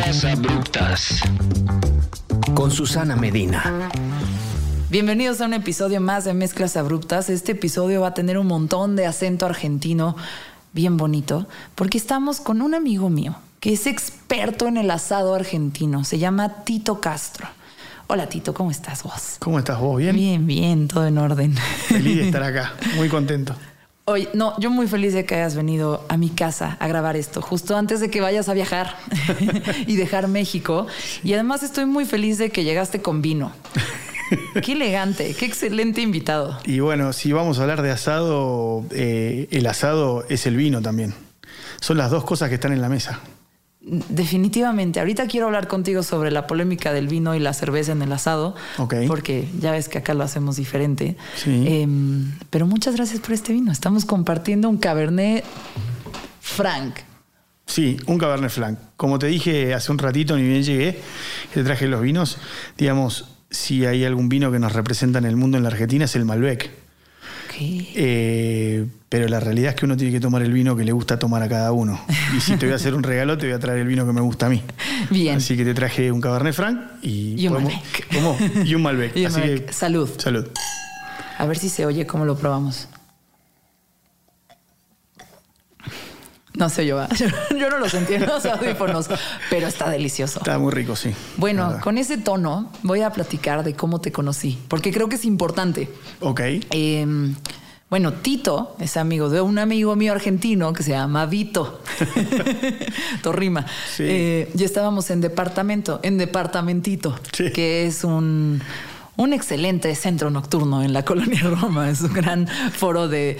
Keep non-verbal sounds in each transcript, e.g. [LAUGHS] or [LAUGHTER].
Mezclas abruptas. Con Susana Medina. Bienvenidos a un episodio más de Mezclas Abruptas. Este episodio va a tener un montón de acento argentino bien bonito, porque estamos con un amigo mío que es experto en el asado argentino. Se llama Tito Castro. Hola Tito, ¿cómo estás vos? ¿Cómo estás vos? ¿Bien? Bien, bien, todo en orden. Feliz de estar [LAUGHS] acá, muy contento. Oye, no, yo muy feliz de que hayas venido a mi casa a grabar esto, justo antes de que vayas a viajar [LAUGHS] y dejar México. Y además estoy muy feliz de que llegaste con vino. [LAUGHS] Qué elegante, qué excelente invitado. Y bueno, si vamos a hablar de asado, eh, el asado es el vino también. Son las dos cosas que están en la mesa. Definitivamente. Ahorita quiero hablar contigo sobre la polémica del vino y la cerveza en el asado. Porque ya ves que acá lo hacemos diferente. Sí. Em, pero muchas gracias por este vino. Estamos compartiendo un Cabernet Franc. Sí, un Cabernet Franc. Como te dije hace un ratito, ni bien llegué, te traje los vinos. Digamos, si hay algún vino que nos representa en el mundo en la Argentina es el Malbec. Eh, pero la realidad es que uno tiene que tomar el vino que le gusta tomar a cada uno. Y si te voy a hacer un regalo, te voy a traer el vino que me gusta a mí. [LAUGHS] Bien. Así que te traje un Cabernet Franc y, un Malbec. ¿cómo? Y un [LAUGHS] Malbec. Así Que, salud. Salud. A ver si se oye cómo lo probamos. No sé yo, [LAUGHS] yo no lo sentí en los audífonos, pero está delicioso. Está muy rico, sí. Bueno, con ese tono voy a platicar de cómo te conocí, porque creo que es importante. Ok. Em, bueno, Tito es amigo de un amigo mío argentino que se llama Vito. [LAUGHS] Torrima. Sí. Eh, y estábamos en departamento, en departamentito, que es un un excelente centro nocturno en la [LAUGHS] colonia Roma. Es un gran foro de,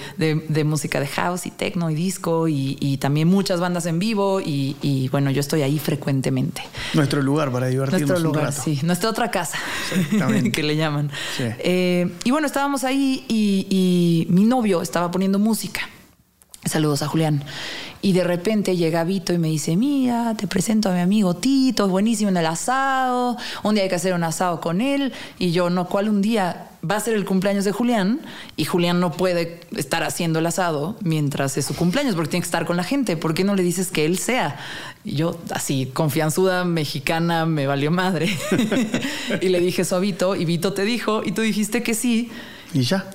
música de house y techno y disco y, también muchas bandas en vivo. Y, bueno, yo estoy ahí frecuentemente. Nuestro lugar para divertirnos. Nuestro lugar, sí. Nuestra otra casa, [LAUGHS] que le llaman. Eh, y bueno, estábamos ahí y mi novio estaba poniendo música. Saludos a Julián. Y de repente llega Vito y me dice, mira, te presento a mi amigo Tito, es buenísimo en el asado, un día hay que hacer un asado con él. Y yo, no, ¿cuál un día va a ser el cumpleaños de Julián? Y Julián no puede estar haciendo el asado mientras es su cumpleaños, porque tiene que estar con la gente. ¿Por qué no le dices que él sea? Y yo, así, confianzuda mexicana, me valió madre. [LAUGHS] y le dije eso a Vito, y Vito te dijo, y tú dijiste que sí. Y ya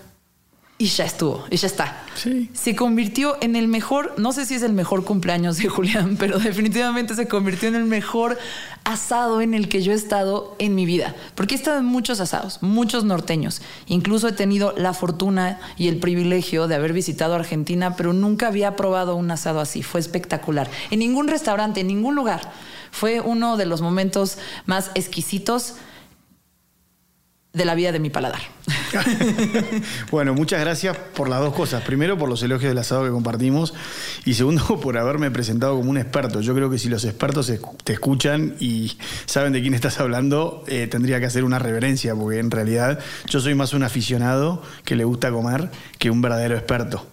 y ya estuvo, y ya está. Sí. Se convirtió en el mejor, no sé si es el mejor cumpleaños de Julián, [LAUGHS] pero definitivamente se convirtió en el mejor asado en el que yo he estado en mi vida. Porque he estado en muchos asados, muchos norteños. Incluso he tenido la fortuna y el privilegio de haber visitado Argentina, pero nunca había probado un asado así. Fue espectacular. En ningún restaurante, en ningún lugar. Fue uno de los momentos más exquisitos de la vida de mi paladar. [LAUGHS] bueno, muchas gracias por las dos cosas. Primero, por los elogios del asado que compartimos. Y segundo, [LAUGHS] por haberme presentado como un experto. Yo creo que si los expertos te escuchan y saben de quién estás hablando, eh, tendría que hacer una reverencia, porque en realidad yo soy más un aficionado que le gusta comer que un verdadero experto.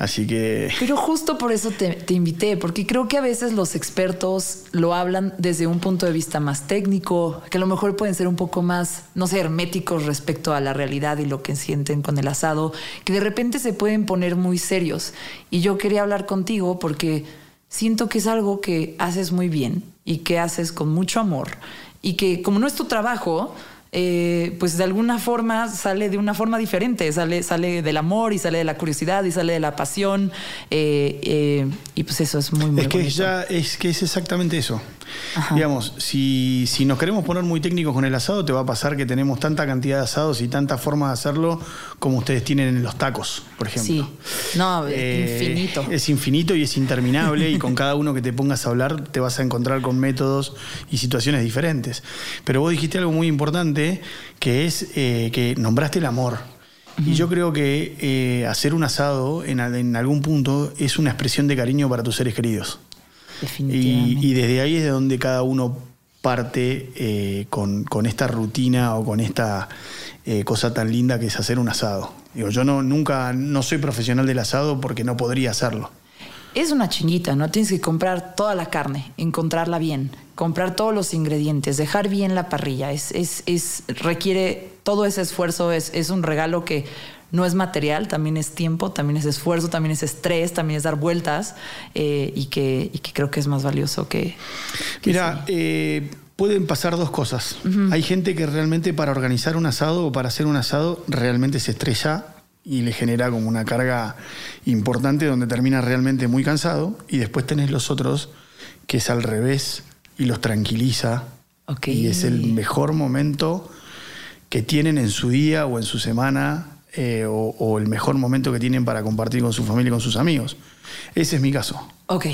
Así que... Pero justo por eso te, invité, porque creo que a veces los expertos lo hablan desde un punto de vista más técnico, que a lo mejor pueden ser un poco más, no sé, herméticos respecto a la realidad y lo que sienten con el asado, que de repente se pueden poner muy serios. Y yo quería hablar contigo porque siento que es algo que haces muy bien y que haces con mucho amor y que como no es tu trabajo, eh, pues de alguna forma sale de una forma diferente, sale, sale del amor y sale de la curiosidad y sale de la pasión eh, eh, y pues eso es muy, muy Es que ya es que es exactamente eso. Digamos, si, si, nos queremos poner muy técnicos con el asado, te va a pasar que tenemos tanta cantidad de asados y tantas formas de hacerlo como ustedes tienen en los tacos, por ejemplo. Sí, no, eh, infinito. Es infinito y es interminable y con cada uno que te pongas a hablar te vas a encontrar con métodos y situaciones diferentes. Pero vos dijiste algo muy importante, que es eh, que nombraste el amor. Y yo creo que eh, hacer un asado en, en algún punto es una expresión de cariño para tus seres queridos. Y, desde ahí es de donde cada uno parte eh, con, esta rutina o con esta eh, cosa tan linda que es hacer un asado. Digo, yo no, nunca, no soy profesional del asado porque no podría hacerlo. Es una chinguita, ¿no? Tienes que comprar toda la carne, encontrarla bien, comprar todos los ingredientes, dejar bien la parrilla. Es, es, es requiere todo ese esfuerzo es, es un regalo que no es material, también es tiempo, también es esfuerzo, también es estrés, también es dar vueltas eh, y, que, creo que es más valioso que... Mira, eh, pueden pasar dos cosas. Hay gente que realmente para organizar un asado o para hacer un asado realmente se estrella y le genera como una carga importante donde termina realmente muy cansado y después tenés los otros que es al revés y los tranquiliza y es el mejor momento que tienen en su día o en su semana eh, o, el mejor momento que tienen para compartir con su familia y con sus amigos. Ese es mi caso. Ok.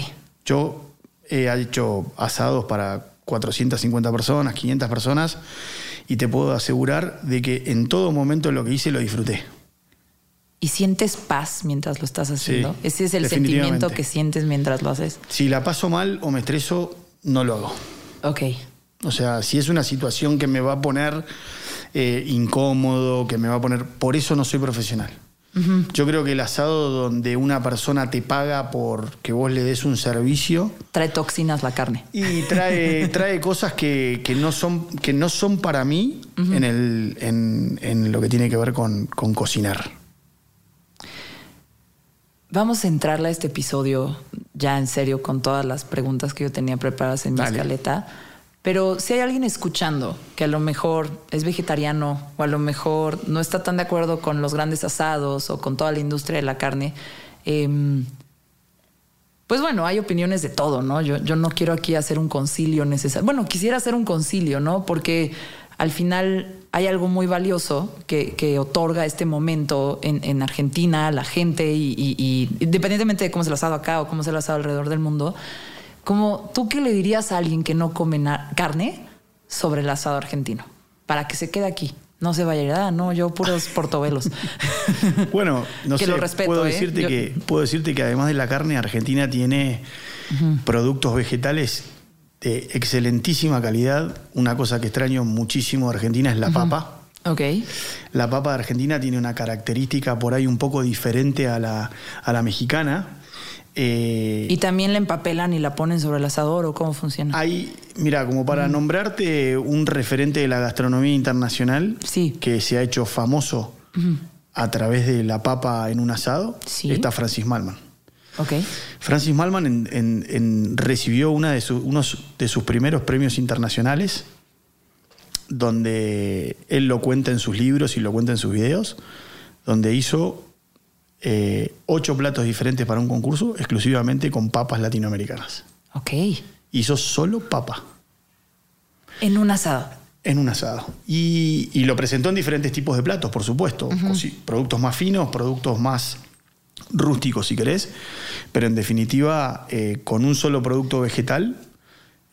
Yo he hecho asados para 450 personas, 500 personas, y te puedo asegurar de que en todo momento lo que hice lo disfruté. ¿Y sientes paz mientras lo estás haciendo? Ese es el sentimiento que sientes mientras lo haces. Si la paso mal o me estreso, no lo hago. Ok. O sea, si es una situación que me va a poner eh, incómodo, que me va a poner... Por eso no soy profesional. Yo creo que el asado donde una persona te paga por que vos le des un servicio. Trae toxinas la carne. Y trae, [LAUGHS] trae cosas que, no son, que no son para mí en, el, en, lo que tiene que ver con, cocinar. Vamos a entrarle a este episodio ya en serio con todas las preguntas que yo tenía preparadas en mi escaleta. Pero si hay alguien escuchando que a lo mejor es vegetariano o a lo mejor no está tan de acuerdo con los grandes asados o con toda la industria de la carne, em, pues bueno, hay opiniones de todo, ¿no? Yo, yo no quiero aquí hacer un concilio necesario. Bueno, quisiera hacer un concilio, ¿no? Porque al final hay algo muy valioso que, otorga este momento en, Argentina a la gente y, independientemente de cómo se lo ha asado acá o cómo se lo ha asado alrededor del mundo, como tú qué le dirías a alguien que no come carne sobre el asado argentino para que se quede aquí. No se vaya a ir, ah, no, yo puros [LAUGHS] portobelos. bueno, no sé, puedo, ¿eh? decirte que, puedo decirte que además de la carne, Argentina tiene productos vegetales de excelentísima calidad. Una cosa que extraño muchísimo de Argentina es la papa. Ok. La papa de Argentina tiene una característica por ahí un poco diferente a la, a la mexicana. Eh, ¿Y también la empapelan y la ponen sobre el asador o cómo funciona? Hay, mira, como para nombrarte un referente de la gastronomía internacional que se ha hecho famoso a través de la papa en un asado, está Francis Malman. Okay. Francis Malman recibió una de uno de sus primeros premios internacionales, donde él lo cuenta en sus libros y lo cuenta en sus videos, donde hizo eh, ocho platos diferentes para un concurso exclusivamente con papas latinoamericanas. Ok. Hizo solo papa. En un asado. En un asado. Y, lo presentó en diferentes tipos de platos, por supuesto. Productos más finos, productos más rústicos, si querés. Pero en definitiva, eh, con un solo producto vegetal,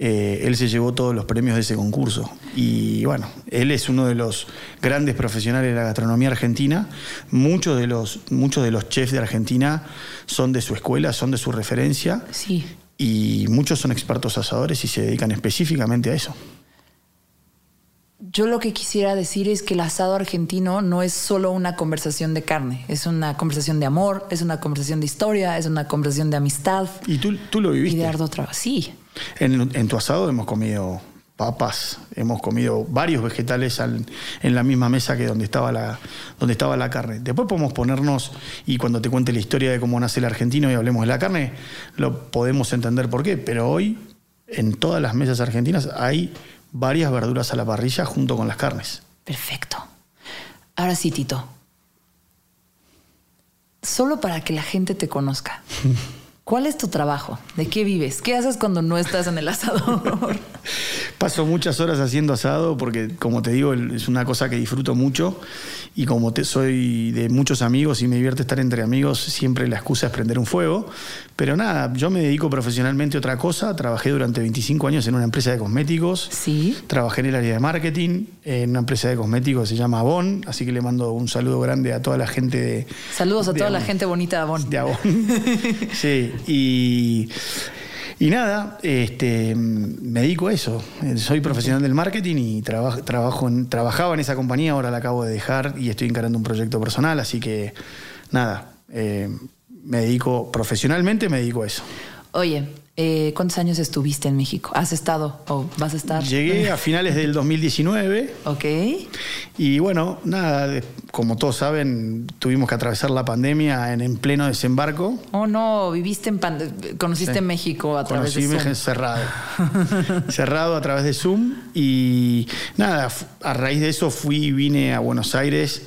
eh, él se llevó todos los premios de ese concurso. Y bueno, él es uno de los grandes profesionales de la gastronomía argentina. Muchos de los, muchos de los chefs de Argentina son de su escuela, son de su referencia. Sí. Y muchos son expertos asadores y se dedican específicamente a eso. Yo lo que quisiera decir es que el asado argentino no es solo una conversación de carne, es una conversación de amor, es una conversación de historia, es una conversación de amistad. Y tú, tú lo viviste. Y de arduo trabajo. Sí, en, tu asado hemos comido papas, hemos comido varios vegetales en la misma mesa que donde estaba, la, donde estaba la carne. Después podemos ponernos, y cuando te cuente la historia de cómo nace el argentino y hablemos de la carne, lo podemos entender por qué. Pero hoy, en todas las mesas argentinas, hay varias verduras a la parrilla junto con las carnes. Perfecto. Ahora sí, Tito. Solo para que la gente te conozca. [LAUGHS] ¿Cuál es tu trabajo? ¿De qué vives? ¿Qué haces cuando no estás en el asador? [LAUGHS] Paso muchas horas haciendo asado porque, como te digo, es una cosa que disfruto mucho y como te, soy de muchos amigos y me divierte estar entre amigos, siempre la excusa es prender un fuego. Pero nada, yo me dedico profesionalmente a otra cosa. Trabajé durante 25 años en una empresa de cosméticos. Sí. Trabajé en el área de marketing en una empresa de cosméticos que se llama Avon. Así que le mando un saludo grande a toda la gente de. Saludos a toda la gente bonita de Avon. De Avon. [LAUGHS] sí. Y. Y nada, este, me dedico a eso. Soy profesional del marketing y trabajo trabajaba en esa compañía, ahora la acabo de dejar y estoy encarando un proyecto personal, así que nada, eh, me dedico profesionalmente, me dedico a eso. Oye, eh, ¿cuántos años estuviste en México? ¿Has estado o vas a estar? Llegué a finales del 2019. Ok. Y bueno, nada, como todos saben, tuvimos que atravesar la pandemia en, en pleno desembarco. Oh, no, viviste en conociste México a través de Zoom. cerrado. [LAUGHS] cerrado a través de Zoom. Y nada, a raíz de eso fui y vine a Buenos Aires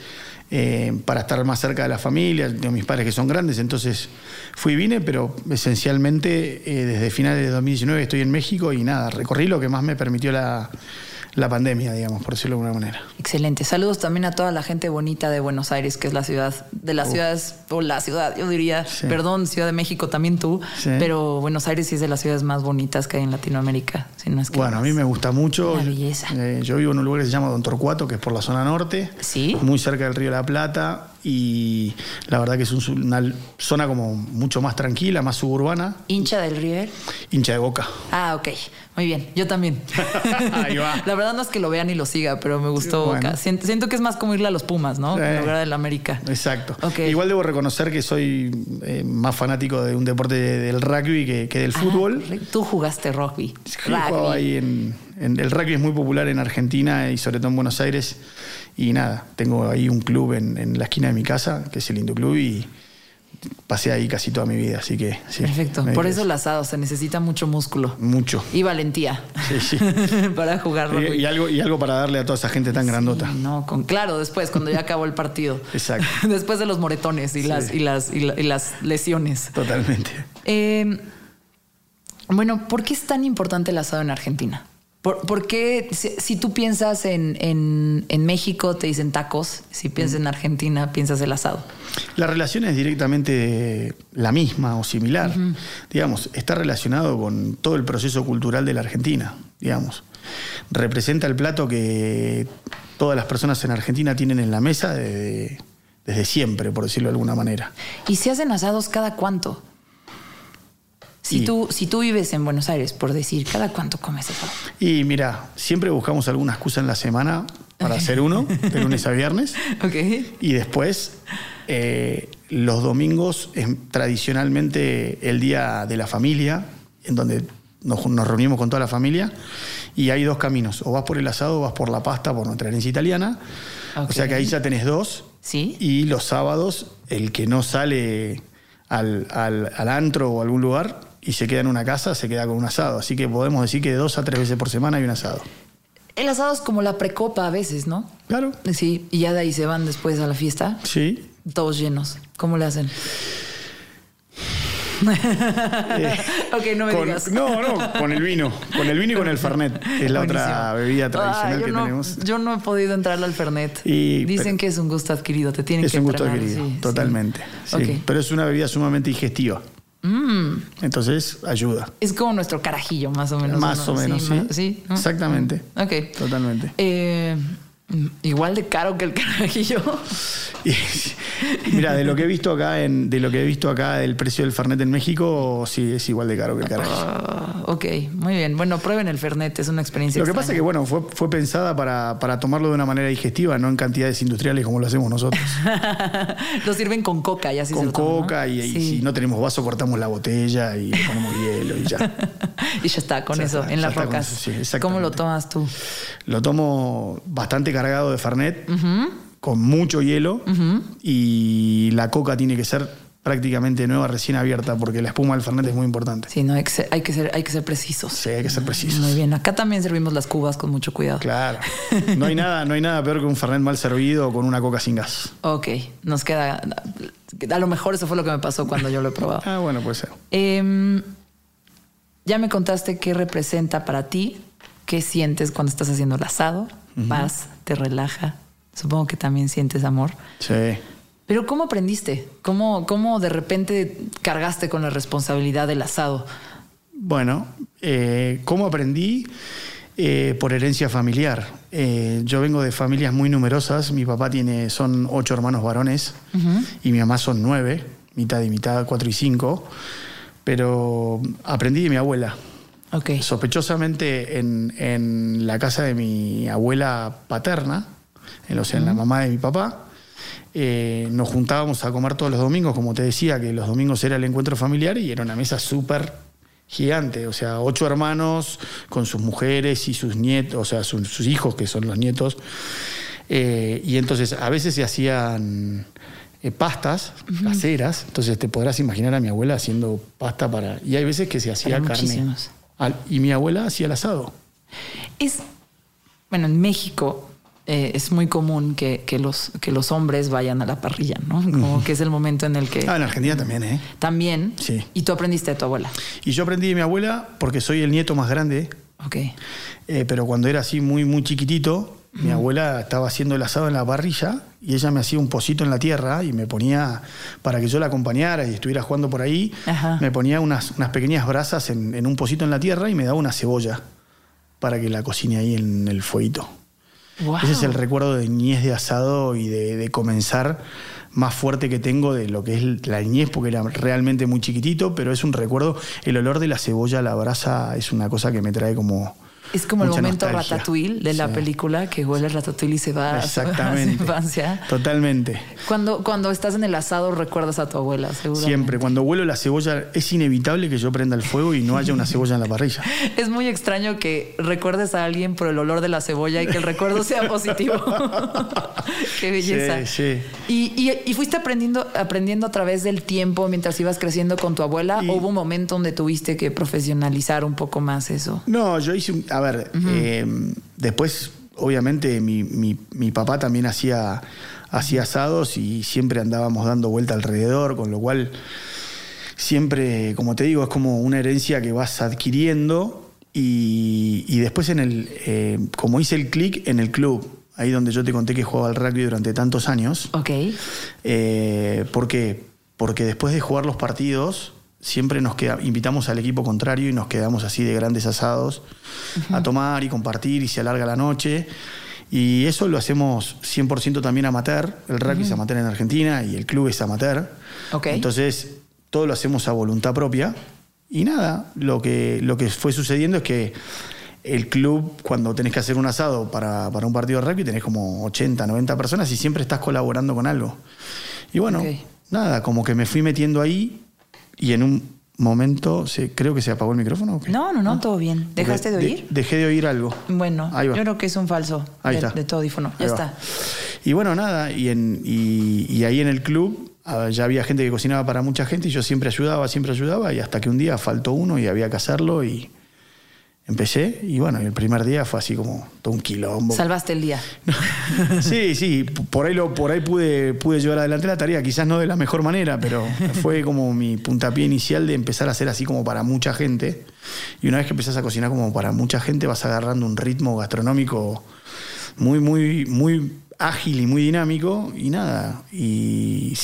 eh, para estar más cerca de la familia, de mis padres que son grandes, entonces fui y vine, pero esencialmente eh, desde finales de 2019 estoy en México y nada, recorrí lo que más me permitió la, la pandemia, digamos, por decirlo de alguna manera. Excelente. Saludos también a toda la gente bonita de Buenos Aires, que es la ciudad, de las ciudades, o la ciudad, yo diría, perdón, Ciudad de México también tú, pero Buenos Aires sí es de las ciudades más bonitas que hay en Latinoamérica. bueno, a mí me gusta mucho. Una belleza. Eh, yo vivo en un lugar que se llama Don Torcuato, que es por la zona norte. Sí. Muy cerca del Río de la Plata y la verdad que es una zona como mucho más tranquila, más suburbana. ¿Hincha del River? Hincha de Boca. Ah, ok. Muy bien, yo también. [LAUGHS] [LAUGHS] Ahí va. La verdad no es que lo vea ni lo siga, pero me gustó Boca. Siento, que es más como irle a los Pumas, ¿no? En lugar del América. Exacto. Igual debo reconocer que soy eh, más fanático de un deporte del rugby que, del ah, fútbol. Tú jugaste rugby. rugby. Ahí en, el rugby es muy popular en Argentina y sobre todo en Buenos Aires. Y nada, tengo ahí un club en, la esquina de mi casa, que es el Indo Club, y pasé ahí casi toda mi vida, así que sí. Perfecto. Por eso el asado, se necesita mucho músculo. Mucho. Y valentía. Sí, sí. [LAUGHS] para jugar y, y, algo, y algo para darle a toda esa gente tan grandota. No, con, claro, después, cuando ya acabó el partido. [LAUGHS] Exacto. [LAUGHS] después de los moretones y, las, y, las, y, las lesiones. Totalmente. Eh, bueno, ¿por qué es tan importante el asado en Argentina? ¿Por, qué si, tú piensas en, México te dicen tacos, si piensas en Argentina piensas el asado? La relación es directamente la misma o similar. Digamos, está relacionado con todo el proceso cultural de la Argentina, digamos. Representa el plato que todas las personas en Argentina tienen en la mesa desde, desde siempre, por decirlo de alguna manera. ¿Y se hacen asados cada cuánto? Si, tú, si tú vives en Buenos Aires, por decir, ¿cada cuánto comes eso? Y mira, siempre buscamos alguna excusa en la semana para hacer uno, de [LAUGHS] lunes a viernes. Ok. Y después, eh, los domingos es tradicionalmente el día de la familia, en donde nos, reunimos con toda la familia. Y hay dos caminos, o vas por el asado o vas por la pasta, por nuestra herencia italiana. O sea que ahí ya tenés dos. Sí. Y los sábados, el que no sale al, al, al antro o algún lugar, y se queda en una casa, se queda con un asado. Así que podemos decir que de dos a tres veces por semana hay un asado. El asado es como la precopa a veces, ¿no? Claro. Sí, y ya de ahí se van después a la fiesta. Sí. Todos llenos. ¿Cómo le hacen? Eh, [LAUGHS] ok, no me digas. No, no, con el vino. Con el vino y con el Fernet, que es la otra bebida tradicional que tenemos. Yo no he podido entrarle al Fernet. Dicen que es un gusto adquirido, te tienen que Es un gusto adquirido, totalmente. Sí. Pero es una bebida sumamente digestiva. Mm. Entonces ayuda. Es como nuestro carajillo, más o menos. Más o menos, sí. Exactamente. Ok. Totalmente. Eh, igual de caro que el carajillo. [LAUGHS] Mira, de lo que he visto acá, en, de lo que he visto acá del precio del Fernet en México, sí es igual de caro que el carajo. Ah, ok, muy bien. Bueno, prueben el Fernet, es una experiencia. Lo que pasa es que bueno, fue, fue pensada para, para, tomarlo de una manera digestiva, no en cantidades industriales como lo hacemos nosotros. [LAUGHS] lo sirven con coca y así Con coca y, si no tenemos vaso cortamos la botella y ponemos hielo y ya. [LAUGHS] y ya está, con eso, en las rocas. ¿Cómo lo tomas tú? Lo tomo bastante cargado de Fernet con mucho hielo y la coca tiene que ser prácticamente nueva, recién abierta, porque la espuma del Fernet es muy importante. Sí, no, hay que ser, hay que ser, hay que ser precisos. Sí, hay que ser precisos. Muy bien. Acá también servimos las cubas con mucho cuidado. Claro. [LAUGHS] No hay nada, no hay nada peor que un Fernet mal servido con una coca sin gas. Ok. Nos queda. A lo mejor eso fue lo que me pasó cuando yo lo he probado. [LAUGHS] ah, bueno, puede ser. Em, ya me contaste qué representa para ti, qué sientes cuando estás haciendo el asado. Vas, te relaja, Supongo que también sientes amor. Sí. Pero ¿cómo aprendiste? ¿Cómo, cómo de repente cargaste con la responsabilidad del asado? Bueno, eh, ¿cómo aprendí? Eh, por herencia familiar. Eh, yo vengo de familias muy numerosas. Mi papá tiene, son ocho hermanos varones y mi mamá son nueve, mitad y mitad, cuatro y cinco. Pero aprendí de mi abuela. Okay. Sospechosamente en, en la casa de mi abuela paterna, en, en la mamá de mi papá. Eh, nos juntábamos a comer todos los domingos, como te decía, que los domingos era el encuentro familiar y era una mesa súper gigante, o sea, ocho hermanos con sus mujeres y sus nietos, o sea, sus, hijos, que son los nietos. Eh, y entonces a veces se hacían eh, pastas caseras, entonces te podrás imaginar a mi abuela haciendo pasta para... Y hay veces que se hacía carne. Y mi abuela hacía el asado. Es, bueno, en México eh, es muy común que, los, que los hombres vayan a la parrilla, ¿no? Como que es el momento en el que... Ah, en Argentina también, ¿eh? También. Sí. Y tú aprendiste de tu abuela. Y yo aprendí de mi abuela porque soy el nieto más grande. Ok. Eh, pero cuando era así muy, muy chiquitito, mi abuela estaba haciendo el asado en la parrilla y ella me hacía un pocito en la tierra y me ponía, para que yo la acompañara y estuviera jugando por ahí, me ponía unas, unas pequeñas brasas en, en, un pocito en la tierra y me daba una cebolla para que la cocine ahí en el fueguito. Ese es el recuerdo de niñez de asado y de, comenzar más fuerte que tengo de lo que es la niñez, porque era realmente muy chiquitito, pero es un recuerdo. El olor de la cebolla, la brasa, es una cosa que me trae como, es como el momento ratatouille de la película que huele ratatouille y se va Exactamente. a su infancia. Totalmente. Cuando, cuando estás en el asado recuerdas a tu abuela, seguro. Siempre. Cuando huelo la cebolla es inevitable que yo prenda el fuego y no haya una cebolla en la parrilla. [LAUGHS] Es muy extraño que recuerdes a alguien por el olor de la cebolla y que el recuerdo sea [LAUGHS] positivo. [LAUGHS] Qué belleza. Sí, sí. Y, fuiste aprendiendo, aprendiendo a través del tiempo mientras ibas creciendo con tu abuela. ¿O hubo un momento donde tuviste que profesionalizar un poco más eso? No, yo hice, a ver, em, después, obviamente, mi, papá también hacía, hacía asados y siempre andábamos dando vuelta alrededor, con lo cual siempre, como te digo, es como una herencia que vas adquiriendo. Y, después en el, em, como hice el clic en el club, ahí donde yo te conté que jugaba al rugby durante tantos años. Ok. Eh, ¿Por qué? Porque después de jugar los partidos, siempre nos queda, invitamos al equipo contrario y nos quedamos así de grandes asados a tomar y compartir y se alarga la noche. Y eso lo hacemos 100% también amateur. El rugby es amateur en Argentina y el club es amateur. Entonces, todo lo hacemos a voluntad propia. Y nada, lo que, lo que fue sucediendo es que el club, cuando tenés que hacer un asado para, un partido de rugby, tenés como 80, 90 personas y siempre estás colaborando con algo. Y bueno, nada, como que me fui metiendo ahí y en un momento, se, creo que se apagó el micrófono. No, no, no, todo bien. ¿Dejaste de oír? dejé de oír algo. Bueno, yo creo que es un falso de, de, todo audífono. Ya está. Y bueno, nada, y, en, y, ahí en el club ah, ya había gente que cocinaba para mucha gente y yo siempre ayudaba, siempre ayudaba y hasta que un día faltó uno y había que hacerlo y, empecé y bueno, el primer día fue así como todo un quilombo. Salvaste el día. [LAUGHS] sí, sí, por ahí, lo, por ahí pude, pude llevar adelante la tarea, quizás no de la mejor manera, pero fue como mi puntapié inicial de empezar a hacer así como para mucha gente. Y una vez que empezás a cocinar como para mucha gente, vas agarrando un ritmo gastronómico muy, muy, muy ágil y muy dinámico y nada. Y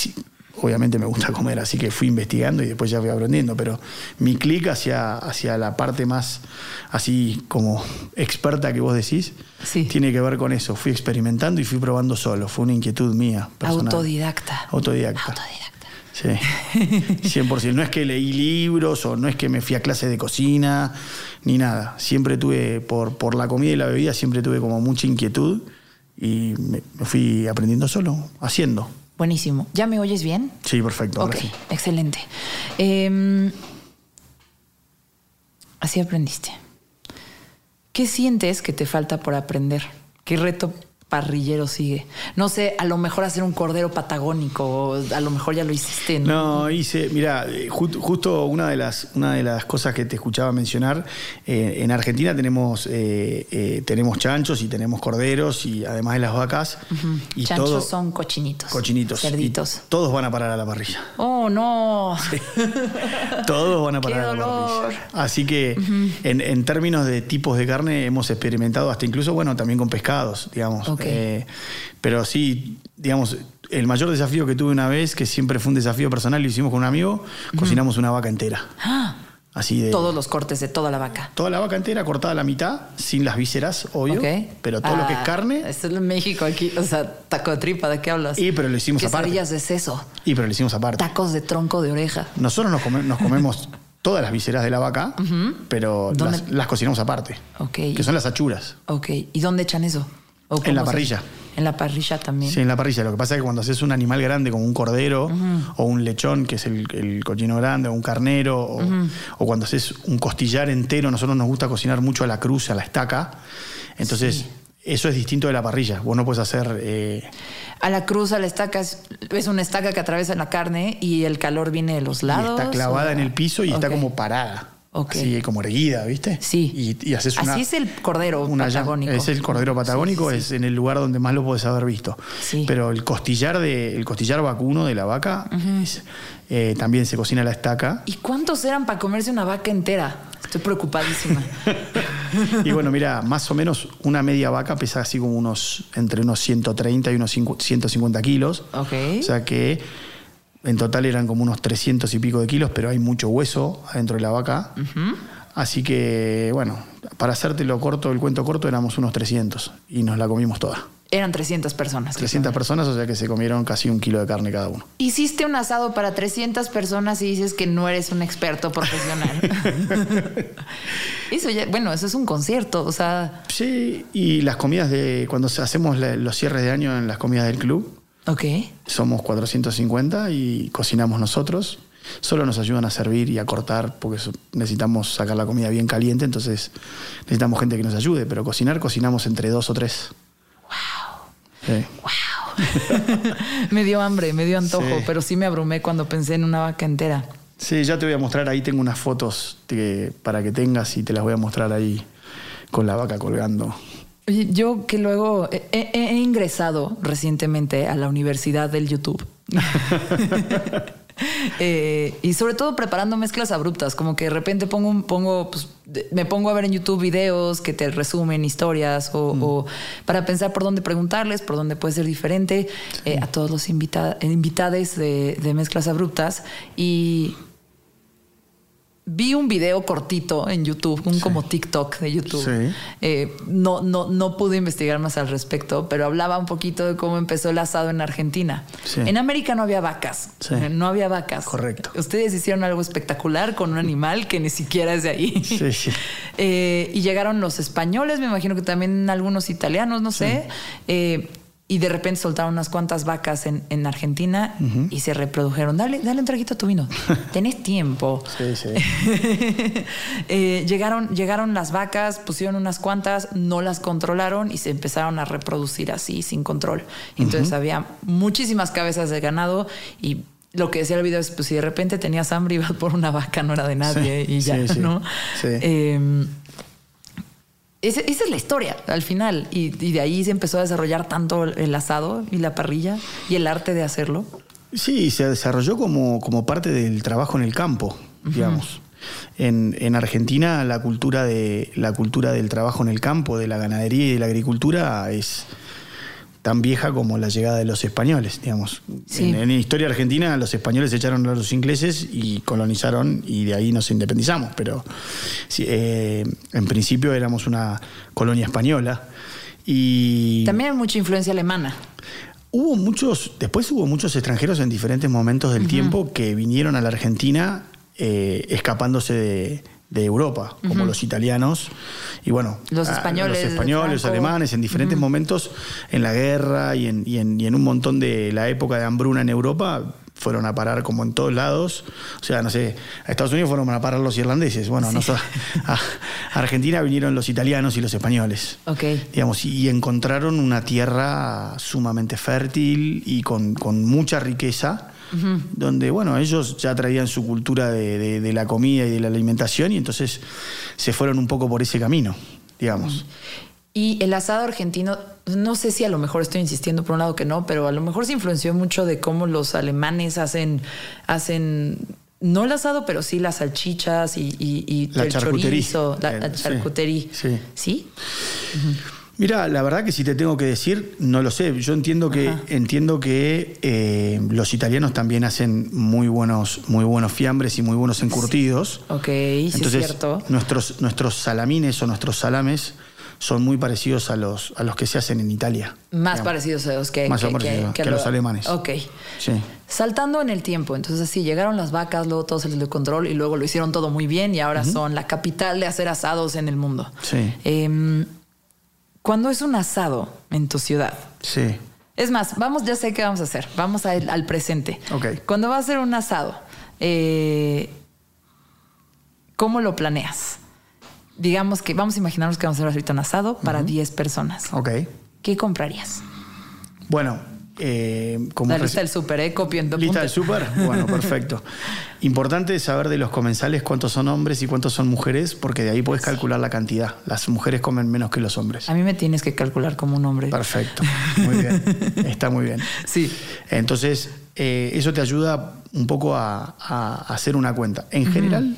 obviamente me gusta [LAUGHS] comer, así que fui investigando y después ya fui aprendiendo, pero mi clic hacia, hacia la parte más así como experta que vos decís, tiene que ver con eso. Fui experimentando y fui probando solo, fue una inquietud mía. Autodidacta. Autodidacta. Autodidacta. Sí, 100%. No es que leí libros o no es que me fui a clases de cocina, ni nada. Siempre tuve, por, por la comida y la bebida, siempre tuve como mucha inquietud y me fui aprendiendo solo, haciendo. Buenísimo. ¿Ya me oyes bien? Sí, perfecto. ok, excelente. Em, así aprendiste. ¿Qué sientes que te falta por aprender? ¿Qué reto parrillero sigue? No sé, a lo mejor hacer un cordero patagónico, a lo mejor ya lo hiciste. No, hice, mira, eh, justo una de, las, una de las cosas que te escuchaba mencionar, eh, en Argentina tenemos, eh, tenemos chanchos y tenemos corderos y además de las vacas. y chanchos son cochinitos. Cochinitos. Cerditos. todos van a parar a la parrilla. Oh, no. [LAUGHS] todos van a parar a la parrilla. Así que en, en, términos de tipos de carne hemos experimentado hasta incluso, bueno, también con pescados, digamos. Eh, pero sí, digamos, el mayor desafío que tuve una vez, que siempre fue un desafío personal, lo hicimos con un amigo, cocinamos una vaca entera. Ah. Así de, Todos los cortes de toda la vaca. Toda la vaca entera cortada a la mitad, sin las vísceras, obvio. Pero todo lo que es ah, carne. Esto es en México aquí, o sea, taco de tripa, ¿de qué hablas? Y pero lo hicimos aparte. de seso. Y pero lo hicimos aparte. Tacos de tronco de oreja. Nosotros nos, comemos todas las vísceras de la vaca, pero las, las, cocinamos aparte. Ok. Que son las achuras. Ok. ¿Y dónde echan eso? En la parrilla. En la parrilla también. Sí, en la parrilla. Lo que pasa es que cuando haces un animal grande como un cordero o un lechón, que es el, el cochino grande, o un carnero, o, cuando haces un costillar entero, nosotros nos gusta cocinar mucho a la cruz, a la estaca. Entonces, eso es distinto de la parrilla. Vos no puedes hacer. Eh, a la cruz, a la estaca, es, una estaca que atraviesa la carne y el calor viene de los lados. está clavada en el piso y está como parada. Así como erguida, ¿viste? Sí. Y, haces una, Así es el cordero patagónico. Es el cordero patagónico, es en el lugar donde más lo puedes haber visto. Pero el costillar de, el costillar vacuno de la vaca eh, también se cocina la estaca. ¿Y cuántos eran para comerse una vaca entera? Estoy preocupadísima. [LAUGHS] y bueno, mira, más o menos una media vaca pesa así como unos entre unos 130 y unos 150 kilos. Ok. O sea que en total eran como unos 300 y pico de kilos, pero hay mucho hueso adentro de la vaca. Así que, bueno, para hacértelo corto, el cuento corto, éramos unos 300 y nos la comimos toda. Eran 300 personas. 300 personas, o sea que se comieron casi un kilo de carne cada uno. Hiciste un asado para 300 personas y dices que no eres un experto profesional. [LAUGHS] eso ya, bueno, eso es un concierto, o sea... Sí, y las comidas de... Cuando hacemos los cierres de año en las comidas del club, Ok. Somos 450 y cocinamos nosotros. Solo nos ayudan a servir y a cortar porque necesitamos sacar la comida bien caliente, entonces necesitamos gente que nos ayude, pero cocinar cocinamos entre dos o tres. ¡Wow! ¡Wow! [LAUGHS] me dio hambre, me dio antojo, pero sí me abrumé cuando pensé en una vaca entera. Sí, ya te voy a mostrar, ahí tengo unas fotos para que tengas y te las voy a mostrar ahí con la vaca colgando. Yo que luego he, ingresado recientemente a la Universidad del YouTube. [LAUGHS] Eh, y sobre todo preparando mezclas abruptas, como que de repente pongo, pongo pues, me pongo a ver en YouTube videos que te resumen historias o, mm. para pensar por dónde preguntarles, por dónde puede ser diferente eh, a todos los invitados de, de mezclas abruptas. Y vi un video cortito en YouTube, un como TikTok de YouTube. Eh, no, no, no pude investigar más al respecto, pero hablaba un poquito de cómo empezó el asado en Argentina. En América no había vacas. Eh, no había vacas. Correcto. Ustedes hicieron algo espectacular con un animal que ni siquiera es de ahí. [LAUGHS] Eh, y llegaron los españoles, me imagino que también algunos italianos, no sé y de repente soltaron unas cuantas vacas en, Argentina y se reprodujeron. Dale, dale un traguito a tu vino. [LAUGHS] Tenés tiempo. Sí, sí. [LAUGHS] Eh, llegaron, llegaron las vacas, pusieron unas cuantas, no las controlaron y se empezaron a reproducir así, sin control. Entonces había muchísimas cabezas de ganado y lo que decía el video es, pues si de repente tenías hambre ibas por una vaca, no era de nadie y ya, ¿no? Sí. Em, esa, es la historia al final. Y, de ahí se empezó a desarrollar tanto el asado y la parrilla y el arte de hacerlo. Sí, se desarrolló como, como parte del trabajo en el campo, digamos. En, en, Argentina la cultura, de, la cultura del trabajo en el campo, de la ganadería y de la agricultura es, tan vieja como la llegada de los españoles, digamos. En, la historia argentina los españoles echaron a los ingleses y colonizaron y de ahí nos independizamos, pero eh, en principio éramos una colonia española. Y También hay mucha influencia alemana. Hubo muchos, después hubo muchos extranjeros en diferentes momentos del tiempo que vinieron a la Argentina eh, escapándose de, de Europa, como los italianos y bueno, los españoles, los, españoles, alemanes, en diferentes momentos en la guerra y en, y, en, un montón de la época de hambruna en Europa fueron a parar como en todos lados. O sea, no sé, a Estados Unidos fueron a parar los irlandeses. Bueno, a, Argentina vinieron los italianos y los españoles. Ok. Digamos, y, encontraron una tierra sumamente fértil y con, con mucha riqueza donde, bueno, ellos ya traían su cultura de, la comida y de la alimentación y entonces se fueron un poco por ese camino, digamos. Y el asado argentino, no sé si a lo mejor estoy insistiendo por un lado que no, pero a lo mejor se influenció mucho de cómo los alemanes hacen, hacen no el asado, pero sí las salchichas y, la el chorizo, la, charcutería. Sí. ¿Sí? Mira, la verdad que si te tengo que decir, no lo sé. Yo entiendo que, entiendo que eh, los italianos también hacen muy buenos, muy buenos fiambres y muy buenos encurtidos. Ok, sí Entonces, es cierto. Nuestros, nuestros salamines o nuestros salames son muy parecidos a los, a los que se hacen en Italia. Más parecidos a los que, Más que, a los alemanes. Ok. Sí. Saltando en el tiempo, entonces sí, llegaron las vacas, luego todo se les dio control y luego lo hicieron todo muy bien y ahora son la capital de hacer asados en el mundo. Sí. Eh, cuando es un asado en tu ciudad, Sí. Es más, vamos, ya sé qué vamos a hacer. Vamos al presente. Ok. Cuando va a ser un asado, eh, ¿cómo lo planeas? Digamos que vamos a imaginarnos que vamos a hacer ahorita un asado para 10 personas. Ok. ¿Qué comprarías? Bueno, eh, como la lista del súper, ¿eh? Copiando. Lista del súper, bueno, perfecto. [LAUGHS] Importante saber de los comensales cuántos son hombres y cuántos son mujeres, porque de ahí puedes calcular la cantidad. Las mujeres comen menos que los hombres. A mí me tienes que calcular como un hombre. Perfecto, muy bien. [LAUGHS] Está muy bien. Sí. Entonces, eh, eso te ayuda un poco a, hacer una cuenta. En general,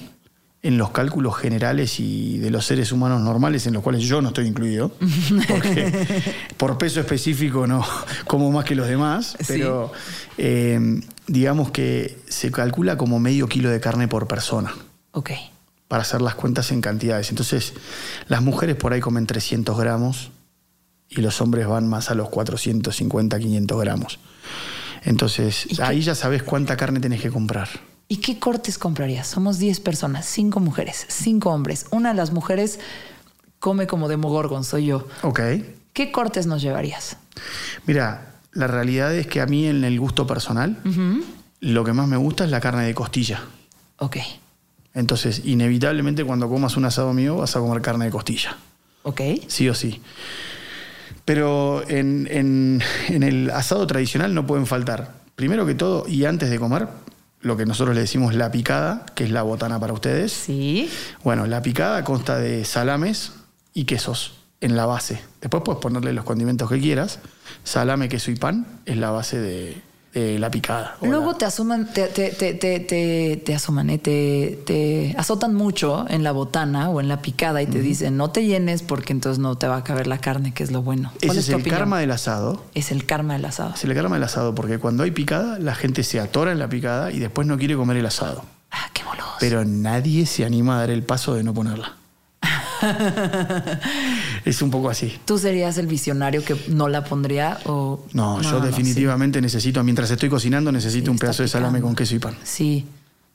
en los cálculos generales y de los seres humanos normales, en los cuales yo no estoy incluido, [LAUGHS] porque por peso específico no como más que los demás, pero eh, digamos que se calcula como medio kilo de carne por persona. Ok. Para hacer las cuentas en cantidades. Entonces, las mujeres por ahí comen 300 gramos y los hombres van más a los 450, 500 gramos. Entonces, ahí ya sabes cuánta carne tenés que comprar. ¿Y qué cortes comprarías? Somos 10 personas, 5 mujeres, 5 hombres. Una de las mujeres come como demogorgon, soy yo. Ok. ¿Qué cortes nos llevarías? Mira, la realidad es que a mí en el gusto personal, lo que más me gusta es la carne de costilla. Ok. Entonces, inevitablemente cuando comas un asado mío vas a comer carne de costilla. Ok. Sí o sí. Pero en, en el asado tradicional no pueden faltar, primero que todo, y antes de comer, lo que nosotros le decimos la picada, que es la botana para ustedes. Sí. Bueno, la picada consta de salames y quesos en la base. Después puedes ponerle los condimentos que quieras. Salame, queso y pan es la base de, eh, la picada. Luego te asuman, te, te, te, te, te asuman, ¿eh? te, azotan mucho en la botana o en la picada y te dicen no te llenes porque entonces no te va a caber la carne, que es lo bueno. Ese es, el karma del asado. Es el karma del asado. Es el karma del asado, porque cuando hay picada, la gente se atora en la picada y después no quiere comer el asado. Ah, qué boludo. Pero nadie se anima a dar el paso de no ponerla. [LAUGHS] es un poco así. ¿Tú serías el visionario que no la pondría o...? No, yo definitivamente necesito, mientras estoy cocinando, necesito un pedazo de salame con queso y pan. Sí.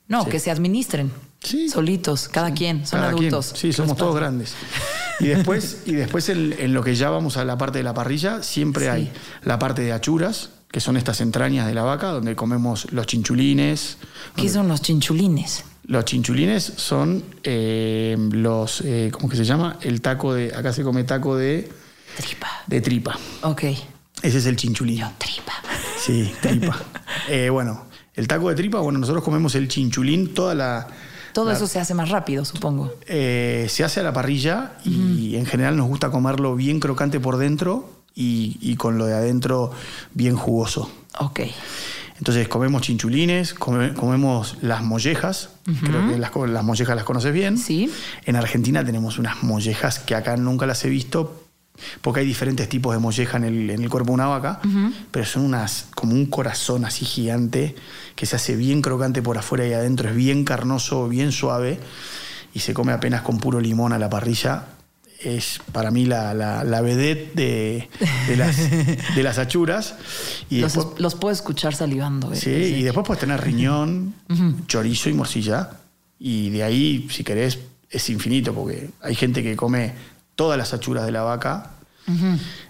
No, que se administren. Sí. Solitos, cada quien, son adultos. Sí, somos todos grandes. Y después, y después en, lo que ya vamos a la parte de la parrilla, siempre hay la parte de achuras, que son estas entrañas de la vaca, donde comemos los chinchulines. ¿Qué son los chinchulines? Los chinchulines son eh, los, eh, ¿cómo que se llama? El taco de, acá se come taco de... Tripa. De tripa. Ok. Ese es el chinchulín. tripa. Sí, tripa. [LAUGHS] Eh, bueno, el taco de tripa, bueno, nosotros comemos el chinchulín, toda la... Todo eso se hace más rápido, supongo. se hace a la parrilla y en general nos gusta comerlo bien crocante por dentro y, y con lo de adentro bien jugoso. Ok. Entonces comemos chinchulines, comemos las mollejas, creo que las, mollejas las conoces bien. Sí. En Argentina tenemos unas mollejas que acá nunca las he visto, porque hay diferentes tipos de molleja en el, cuerpo de una vaca, pero son unas como un corazón así gigante que se hace bien crocante por afuera y adentro, es bien carnoso, bien suave y se come apenas con puro limón a la parrilla es para mí la, la, vedette de, de, las, [LAUGHS] achuras. Y los, puedo escuchar salivando. Eh, sí, y después puedes tener riñón, [LAUGHS] chorizo y morcilla. Y de ahí, si querés, es infinito, porque hay gente que come todas las achuras de la vaca.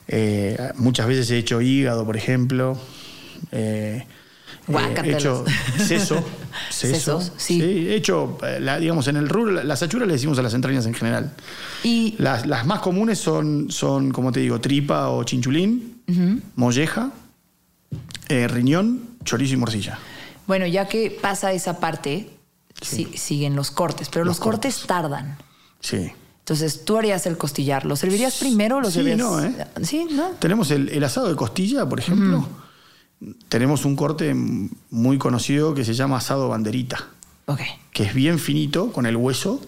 Eh, muchas veces he hecho hígado, por ejemplo. Eh, eh, hecho [LAUGHS] seso, seso sí. hecho, eh, digamos, en el rural, las achuras le decimos a las entrañas en general. Y las, más comunes son, son, como te digo, tripa o chinchulín, molleja, eh, riñón, chorizo y morcilla. Bueno, ya que pasa esa parte, siguen los cortes, pero los, cortes. tardan. Sí. Entonces, tú harías el costillar. ¿Lo servirías primero o lo sí, No, ¿eh? Sí, ¿no? Tenemos el, asado de costilla, por ejemplo tenemos un corte muy conocido que se llama asado banderita. Que es bien finito, con el hueso,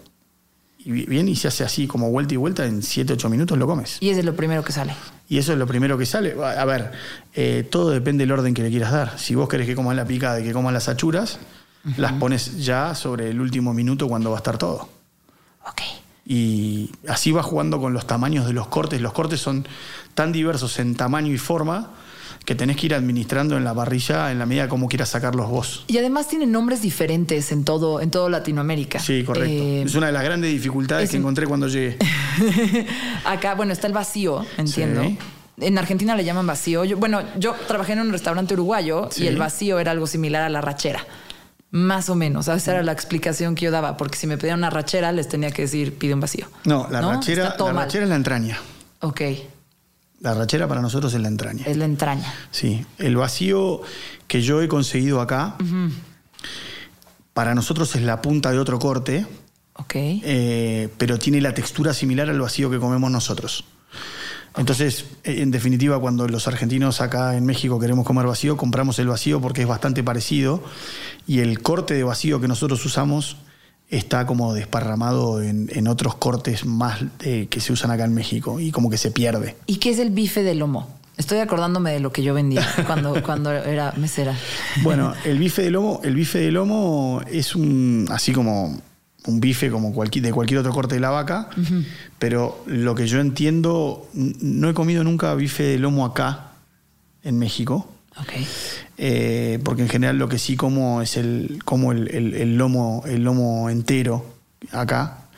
y bien, y se hace así como vuelta y vuelta, en 7, 8 minutos lo comes. Y ese es lo primero que sale. Y eso es lo primero que sale. A ver, eh, todo depende del orden que le quieras dar. Si vos querés que comas la picada y que comas las achuras, las pones ya sobre el último minuto cuando va a estar todo. Ok. Y así va jugando con los tamaños de los cortes. Los cortes son tan diversos en tamaño y forma que tenés que ir administrando en la parrilla en la medida como quieras sacarlos vos. Y además tienen nombres diferentes en todo, en todo Latinoamérica. Sí, correcto. Eh, es una de las grandes dificultades que encontré cuando llegué. [LAUGHS] Acá, bueno, está el vacío, entiendo. en Argentina le llaman vacío. bueno, yo trabajé en un restaurante uruguayo y el vacío era algo similar a la rachera. Más o menos. esa era la explicación que yo daba, porque si me pedían una rachera, les tenía que decir, pide un vacío. No, la, Rachera, la rachera es la entraña. Ok. La rachera para nosotros es la entraña. Es la entraña. Sí. El vacío que yo he conseguido acá, para nosotros es la punta de otro corte. Ok. Eh, pero tiene la textura similar al vacío que comemos nosotros. Entonces, en definitiva, cuando los argentinos acá en México queremos comer vacío, compramos el vacío porque es bastante parecido y el corte de vacío que nosotros usamos está como desparramado en, otros cortes más que se usan acá en México y como que se pierde. ¿Y qué es el bife de lomo? Estoy acordándome de lo que yo vendía [LAUGHS] cuando, cuando era mesera. Bueno, [LAUGHS] el bife de lomo, el bife de lomo es un así como un bife como cualquier, de cualquier otro corte de la vaca, pero lo que yo entiendo, no he comido nunca bife de lomo acá, en México. Eh, porque en general lo que sí como es el, como el, lomo, el lomo entero acá.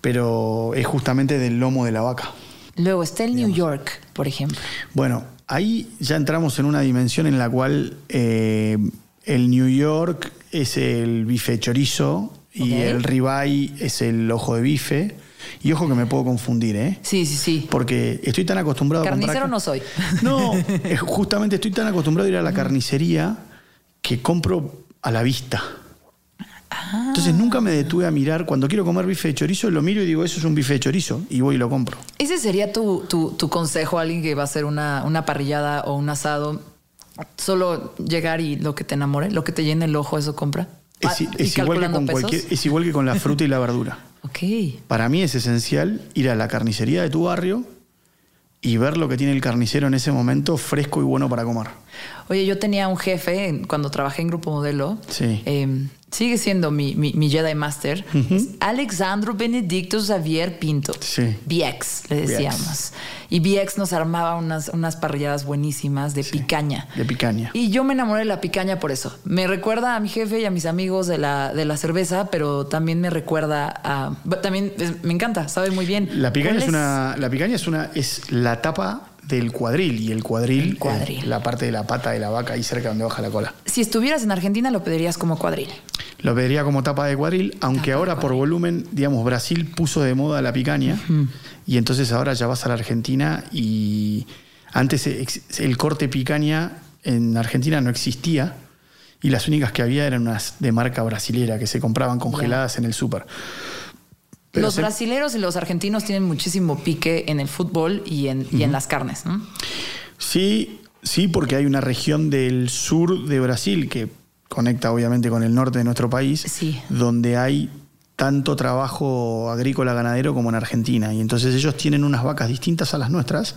Pero es justamente del lomo de la vaca. Luego está el New York, por ejemplo. Bueno, ahí ya entramos en una dimensión en la cual eh, el New York es el bife chorizo y el ribeye es el ojo de bife. Y ojo que me puedo confundir, ¿eh? Sí, sí, sí. Porque estoy tan acostumbrado a Carnicero no soy. No, [LAUGHS] justamente estoy tan acostumbrado a ir a la carnicería que compro a la vista. Ah. Entonces nunca me detuve a mirar. Cuando quiero comer bife de chorizo, lo miro y digo, eso es un bife de chorizo. Y voy y lo compro. ¿Ese sería tu, tu, consejo a alguien que va a hacer una, una parrillada o un asado? Solo llegar y lo que te enamore, lo que te llene el ojo, eso compra. Es, ah, igual que con es igual que con la fruta y la verdura. [LAUGHS] Okay. Para mí es esencial ir a la carnicería de tu barrio y ver lo que tiene el carnicero en ese momento fresco y bueno para comer. Oye, yo tenía un jefe cuando trabajé en Grupo Modelo. Sí. Em, sigue siendo mi, mi, Jedi Master. Alexandro Benedicto Xavier Pinto. Sí. BX, le decíamos. Y BX nos armaba unas, unas parrilladas buenísimas de picaña. De picaña. Y yo me enamoré de la picaña por eso. Me recuerda a mi jefe y a mis amigos de la, de la cerveza, pero también me recuerda a. También me encanta, sabe muy bien. La picaña es, una. La picaña es una. es la tapa del cuadril y el cuadril, la parte de la pata de la vaca ahí cerca donde baja la cola. Si estuvieras en Argentina lo pedirías como cuadril. Lo pediría como tapa de cuadril, aunque ahora por volumen, digamos, Brasil puso de moda la picaña y entonces ahora ya vas a la Argentina y antes el corte picaña en Argentina no existía y las únicas que había eran unas de marca brasilera que se compraban congeladas en el súper. Los brasileros y los argentinos tienen muchísimo pique en el fútbol y en, en las carnes, ¿no? Sí, sí, porque hay una región del sur de Brasil que conecta obviamente con el norte de nuestro país, donde hay tanto trabajo agrícola ganadero como en Argentina. Y entonces ellos tienen unas vacas distintas a las nuestras,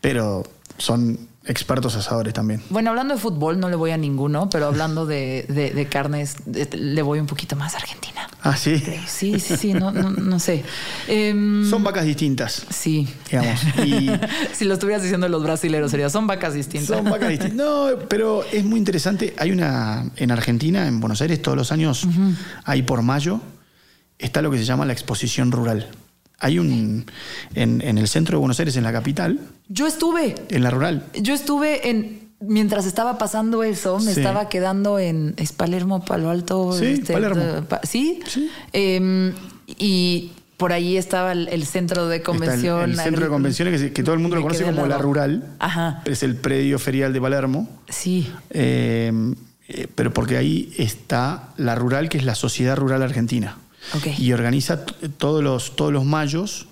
pero son expertos asadores también. Bueno, hablando de fútbol, no le voy a ninguno, pero hablando de, carnes, le voy un poquito más a Argentina. Ah, sí. Sí, sí, sí, no, no, sé. Em, son vacas distintas. Sí. Digamos. [LAUGHS] si lo estuvieras diciendo los brasileros, sería, son vacas distintas. Son vacas distintas. No, pero es muy interesante. Hay una, en Argentina, en Buenos Aires, todos los años, hay por mayo, está lo que se llama la exposición rural. Hay un. En, el centro de Buenos Aires, en la capital. Yo estuve. En la rural. Yo estuve en. Mientras estaba pasando eso, me estaba quedando en. ¿Es Palermo, Palo Alto? Sí, este, Palermo. ¿Sí? Em, y por ahí estaba el, centro de convención. El, centro de convenciones que, todo el mundo lo conoce como la rural. Ajá. Es el predio ferial de Palermo. Sí. Em, eh, pero porque ahí está la rural, que es la Sociedad Rural Argentina. Y organiza todos los, todos los mayos,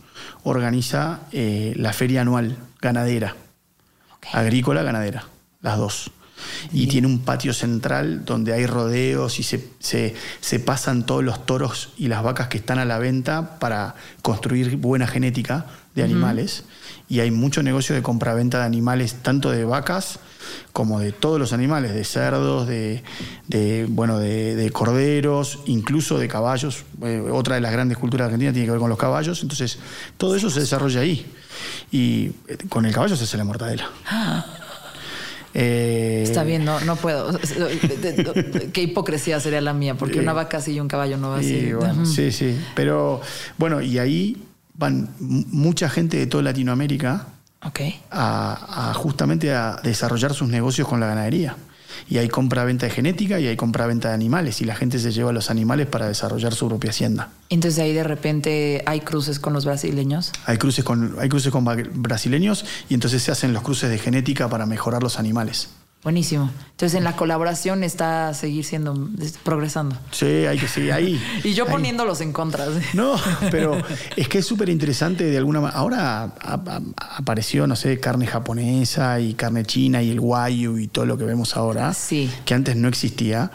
organiza eh, la feria anual ganadera, agrícola, ganadera, las dos. Y tiene un patio central donde hay rodeos y se, se, pasan todos los toros y las vacas que están a la venta para construir buena genética de animales. Y hay mucho negocio de compraventa de animales, tanto de vacas como de todos los animales, de cerdos, de, bueno, de, corderos, incluso de caballos. Eh, otra de las grandes culturas argentinas tiene que ver con los caballos. Entonces, todo eso se desarrolla ahí. Y eh, con el caballo se hace la mortadela. Eh, Está bien, no, no puedo. Qué hipocresía sería la mía, porque una vaca sí y un caballo no va así. sí, sí. Pero bueno, y ahí van mucha gente de toda Latinoamérica a, justamente a desarrollar sus negocios con la ganadería. Y hay compra-venta de genética y hay compra-venta de animales. Y la gente se lleva los animales para desarrollar su propia hacienda. Entonces ahí de repente hay cruces con los brasileños. Hay cruces con, hay cruces con brasileños y entonces se hacen los cruces de genética para mejorar los animales. Buenísimo. Entonces en la colaboración está seguir siendo progresando. Sí, hay que seguir ahí. [LAUGHS] y yo poniéndolos en contra. No, [LAUGHS] pero es que es súper interesante de alguna manera. Ahora apareció, no sé, carne japonesa y carne china y el guayu y todo lo que vemos ahora. Sí. Que antes no existía.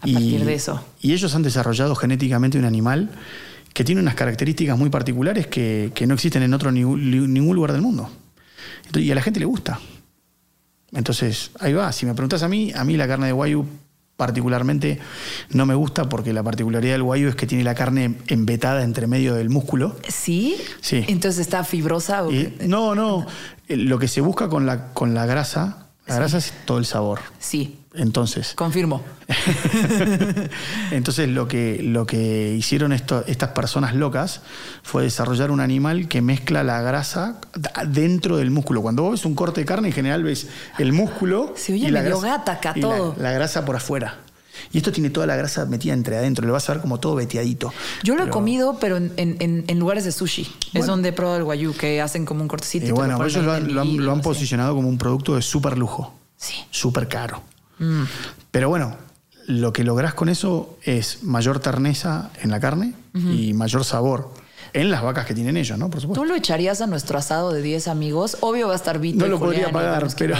A y, partir de eso. Y ellos han desarrollado genéticamente un animal que tiene unas características muy particulares que, no existen en otro ningún lugar del mundo. Y a la gente le gusta. Entonces, ahí va. Si me preguntas a mí, a mí la carne de guayu particularmente no me gusta porque la particularidad del guayu es que tiene la carne embetada entre medio del músculo. ¿Sí? Sí. Entonces está fibrosa. ¿o no, no. Lo que se busca con la, con la grasa, la grasa es todo el sabor. Sí. Entonces. Confirmo. [LAUGHS] Entonces lo que, lo que hicieron estas personas locas fue desarrollar un animal que mezcla la grasa dentro del músculo. Cuando vos ves un corte de carne, en general ves el músculo. Se oye y la medio gata acá todo. La, grasa por afuera. Y esto tiene toda la grasa metida entre adentro, le vas a ver como todo veteadito. Yo lo he comido, pero en, lugares de sushi. es donde he probado el guayú, que hacen como un cortecito. Y bueno, ellos lo han, lo han posicionado como un producto de súper lujo. Sí. Súper caro. Mm. Pero bueno, lo que lográs con eso es mayor terneza en la carne y mayor sabor. En las vacas que tienen ellos, ¿no? Por supuesto. ¿Tú lo echarías a nuestro asado de 10 amigos? Obvio va a estar Vito. No lo podría pagar, pero.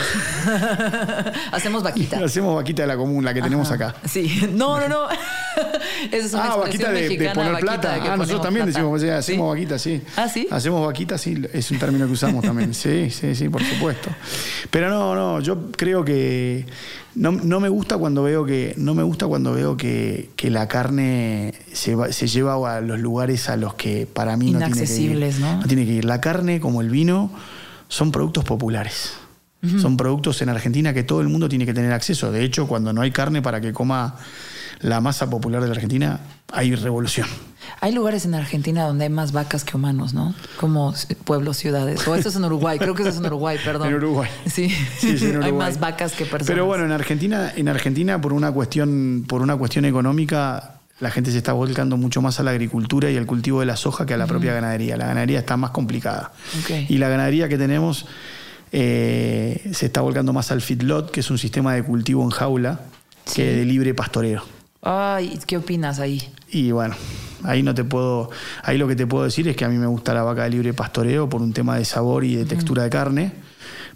[LAUGHS] Hacemos vaquita. [LAUGHS] Hacemos vaquita de la común, la que tenemos acá. Sí. No, no, no. [LAUGHS] [LAUGHS] Esa es una ah, vaquita de, de, poner plata. ah, nosotros también decimos, hacemos vaquita, sí. Ah, sí. Hacemos vaquita, sí. Es un término que usamos también. Sí, sí, sí, por supuesto. Pero no, no, yo creo que no, no, me gusta cuando veo que no me gusta cuando veo que, que la carne se, se, lleva a los lugares a los que para mí no tiene que ir. ¿no? tiene que ir. La carne como el vino son productos populares. Son productos en Argentina que todo el mundo tiene que tener acceso. De hecho, cuando no hay carne para que coma la masa popular de la Argentina, hay revolución. Hay lugares en Argentina donde hay más vacas que humanos, ¿no? Como pueblos, ciudades. O eso es en Uruguay, creo que eso es en Uruguay, [LAUGHS] perdón. En Uruguay. Sí, [LAUGHS] hay más vacas que personas. Pero bueno, en Argentina, en Argentina por una cuestión, por una cuestión económica, la gente se está volcando mucho más a la agricultura y al cultivo de la soja que a la propia ganadería. La ganadería está más complicada. Y la ganadería que tenemos eh, se está volcando más al feedlot, que es un sistema de cultivo en jaula, que de libre pastoreo. Ay, ¿qué opinas ahí? Y bueno, ahí no te puedo, ahí lo que te puedo decir es que a mí me gusta la vaca de libre pastoreo por un tema de sabor y de textura de carne,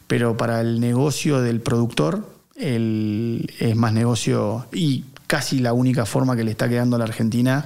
pero para el negocio del productor es más negocio y casi la única forma que le está quedando a la Argentina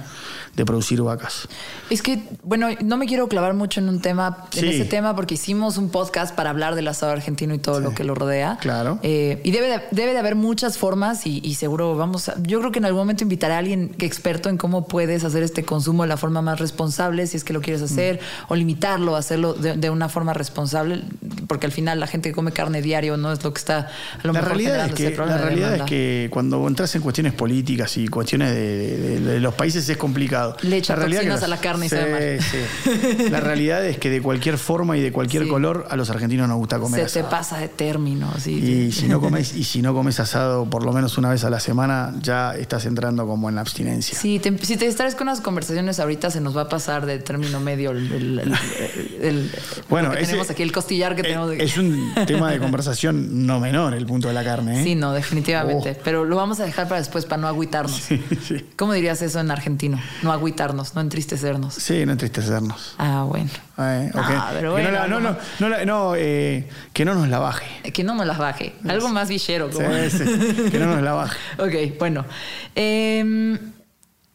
de producir vacas. Es que, bueno, no me quiero clavar mucho en un tema, en ese tema, porque hicimos un podcast para hablar del asado argentino y todo lo que lo rodea. Claro. Eh, y debe de, debe de haber muchas formas y, seguro vamos a, yo creo que en algún momento invitaré a alguien experto en cómo puedes hacer este consumo de la forma más responsable, si es que lo quieres hacer, mm. o limitarlo, hacerlo de, una forma responsable, porque al final la gente que come carne diario no es lo que está a lo la mejor realidad es que, La realidad es que cuando entras en cuestiones políticas y cuestiones de los países es complicado. Le echa toxinas a la carne y se sí. [LAUGHS] La realidad es que de cualquier forma y de cualquier color a los argentinos nos gusta comer Se te pasa de término. y, si no comes, [LAUGHS] y si no comes asado por lo menos una vez a la semana, ya estás entrando como en la abstinencia. Sí, si te distraes con las conversaciones ahorita, se nos va a pasar de término medio el, bueno, tenemos aquí, el costillar que tenemos aquí. Es un [LAUGHS] tema de conversación no menor el punto de la carne. ¿eh? Sí, no, definitivamente. Oh. Pero lo vamos a dejar para después, para no agüitarnos. ¿Cómo dirías eso en argentino? No agüitarnos, no entristecernos. Sí, no entristecernos. Ah, bueno. Eh, ah, pero bueno. Que no, no, no, no eh, que no nos la baje. Que no nos la baje. Algo más villero. Como. Sí, sí. Que no nos la baje. [LAUGHS] ok, bueno. Eh,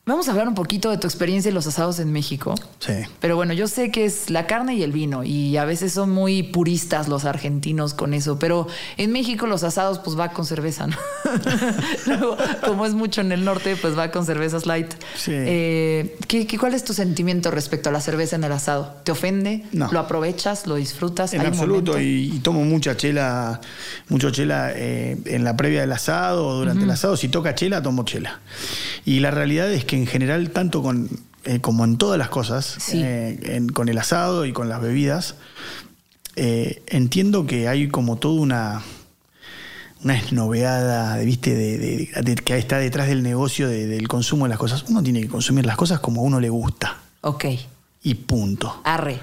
Vamos a hablar un poquito de tu experiencia en los asados en México. Sí. Pero bueno, yo sé que es la carne y el vino y a veces son muy puristas los argentinos con eso, pero en México los asados pues va con cerveza, ¿no? [LAUGHS] Luego, como es mucho en el norte, pues va con cervezas light. Sí. Eh, ¿qué, cuál es tu sentimiento respecto a la cerveza en el asado? ¿Te ofende? No. ¿Lo aprovechas? ¿Lo disfrutas? En absoluto, y, tomo mucha chela, mucho chela eh, en la previa del asado o durante el asado. Si toca chela, tomo chela. Y la realidad es que que en general, tanto con, eh, como en todas las cosas, eh, con el asado y con las bebidas, eh, entiendo que hay como toda una, una esnoveada, ¿viste? De, que está detrás del negocio del consumo de las cosas. Uno tiene que consumir las cosas como a uno le gusta. Ok. Y punto. Arre.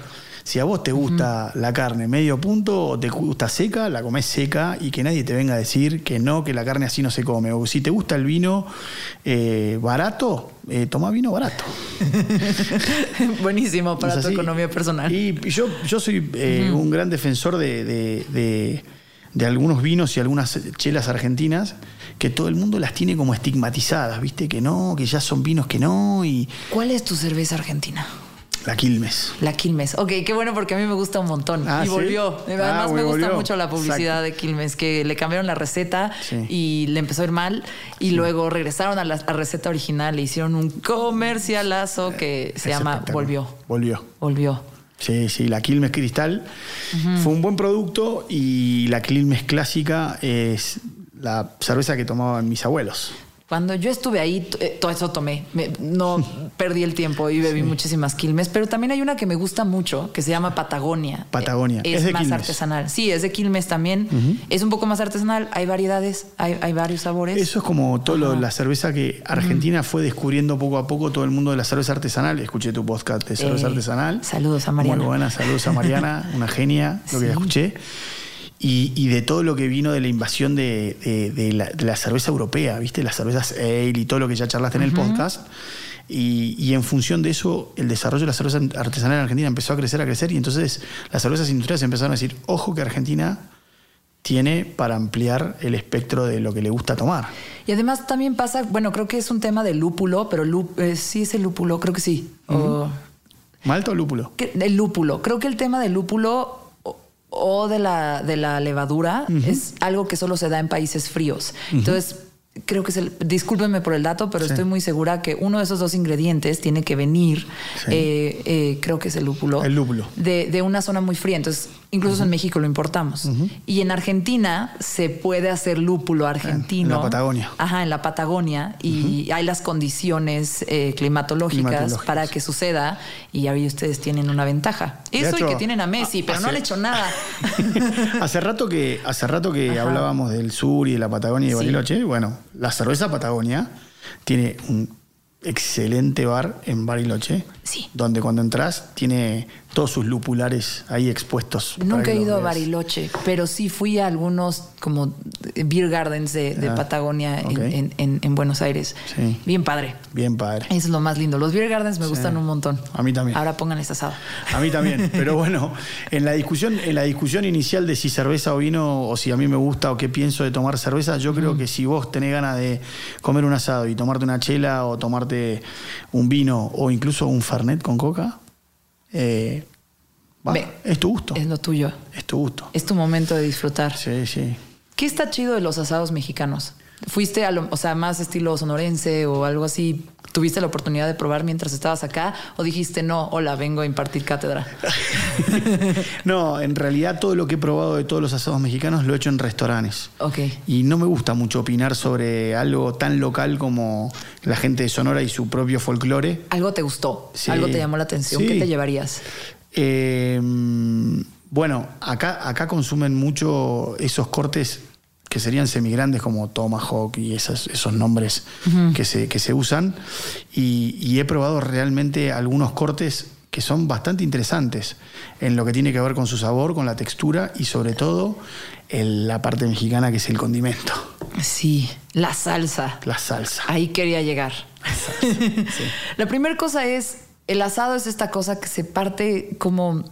Si a vos te gusta la carne medio punto o te gusta seca, la comés seca y que nadie te venga a decir que no, que la carne así no se come. O si te gusta el vino eh, barato, eh, toma vino barato. [LAUGHS] Buenísimo para tu economía personal. Y yo, yo soy eh, un gran defensor de, algunos vinos y algunas chelas argentinas que todo el mundo las tiene como estigmatizadas, ¿viste? Que no, que ya son vinos que no. Y... ¿Cuál es tu cerveza argentina? La Quilmes. La Quilmes. Ok, qué bueno porque a mí me gusta un montón. Ah, y volvió. Además ah, me gusta mucho la publicidad de Quilmes, que le cambiaron la receta y le empezó a ir mal. Y luego regresaron a la receta original e hicieron un comercialazo que se llama Volvió. Volvió. Volvió. Sí, sí, la Quilmes Cristal fue un buen producto y la Quilmes Clásica es la cerveza que tomaban mis abuelos. Cuando yo estuve ahí, eh, todo eso tomé. no [LAUGHS] perdí el tiempo y bebí muchísimas Quilmes, pero también hay una que me gusta mucho que se llama Patagonia. Patagonia. Es, más artesanal. Sí, es de Quilmes también. Es un poco más artesanal. Hay variedades, hay, varios sabores. Eso es como todo la cerveza que Argentina fue descubriendo poco a poco todo el mundo de la cerveza artesanal. Escuché tu podcast de cerveza eh, artesanal. Saludos a Mariana. Muy buena, saludos a Mariana, [LAUGHS] una genia, lo que escuché y, de todo lo que vino de la invasión de, la, cerveza europea, ¿viste? Las cervezas ale y todo lo que ya charlaste en el podcast. Y, en función de eso, el desarrollo de la cerveza artesanal en Argentina empezó a crecer, a crecer, y entonces las cervezas industriales empezaron a decir, ojo que Argentina tiene para ampliar el espectro de lo que le gusta tomar. Y además también pasa, bueno, creo que es un tema de lúpulo, pero eh, sí es el lúpulo, creo que sí. ¿Malto o lúpulo? el lúpulo. Creo que el tema del lúpulo o de la, de la levadura es algo que solo se da en países fríos. Entonces, creo que es el, discúlpenme por el dato, pero estoy muy segura que uno de esos dos ingredientes tiene que venir, eh, eh, creo que es el lúpulo. El lúpulo. De, de una zona muy fría. Entonces, incluso en México lo importamos. Y en Argentina se puede hacer lúpulo argentino. En la Patagonia. Ajá, en la Patagonia. Y hay las condiciones eh, climatológicas, para que suceda. Y ahí ustedes tienen una ventaja. Eso y que tienen a Messi, pero no le he hecho nada. [LAUGHS] hace rato que, hace rato que hablábamos del sur y de la Patagonia y de Bariloche. Bueno, la cerveza Patagonia tiene un excelente bar en Bariloche. Sí. Donde cuando entras tiene todos sus lupulares ahí expuestos. Nunca he ido a Bariloche, pero sí fui a algunos como beer gardens de, ah, Patagonia en, Buenos Aires. Sí. Bien padre. Bien padre. Eso es lo más lindo. Los beer gardens me gustan un montón. A mí también. Ahora pongan esa asado. A mí también. Pero bueno, en la discusión, en la discusión inicial de si cerveza o vino, o si a mí me gusta o qué pienso de tomar cerveza, yo creo que si vos tenés ganas de comer un asado y tomarte una chela o tomarte un vino o incluso un fernet con coca, eh, es tu gusto. Es lo tuyo. Es tu gusto. Es tu momento de disfrutar. Sí, sí. ¿Qué está chido de los asados mexicanos? ¿Fuiste a lo, o sea, más estilo sonorense o algo así? ¿Tuviste la oportunidad de probar mientras estabas acá? ¿O dijiste, no, hola, vengo a impartir cátedra? [LAUGHS] no, en realidad todo lo que he probado de todos los asados mexicanos lo he hecho en restaurantes. Ok. Y no me gusta mucho opinar sobre algo tan local como la gente de Sonora y su propio folclore. ¿Algo te gustó? ¿Algo te llamó la atención? ¿Qué te llevarías? Eh, bueno, acá, acá consumen mucho esos cortes que serían semigrandes como Tomahawk y esos, esos nombres que, se, que se usan. Y, he probado realmente algunos cortes que son bastante interesantes en lo que tiene que ver con su sabor, con la textura y sobre todo en la parte mexicana que es el condimento. Sí, la salsa. La salsa. Ahí quería llegar. [LAUGHS] La, primera cosa es, el asado es esta cosa que se parte como...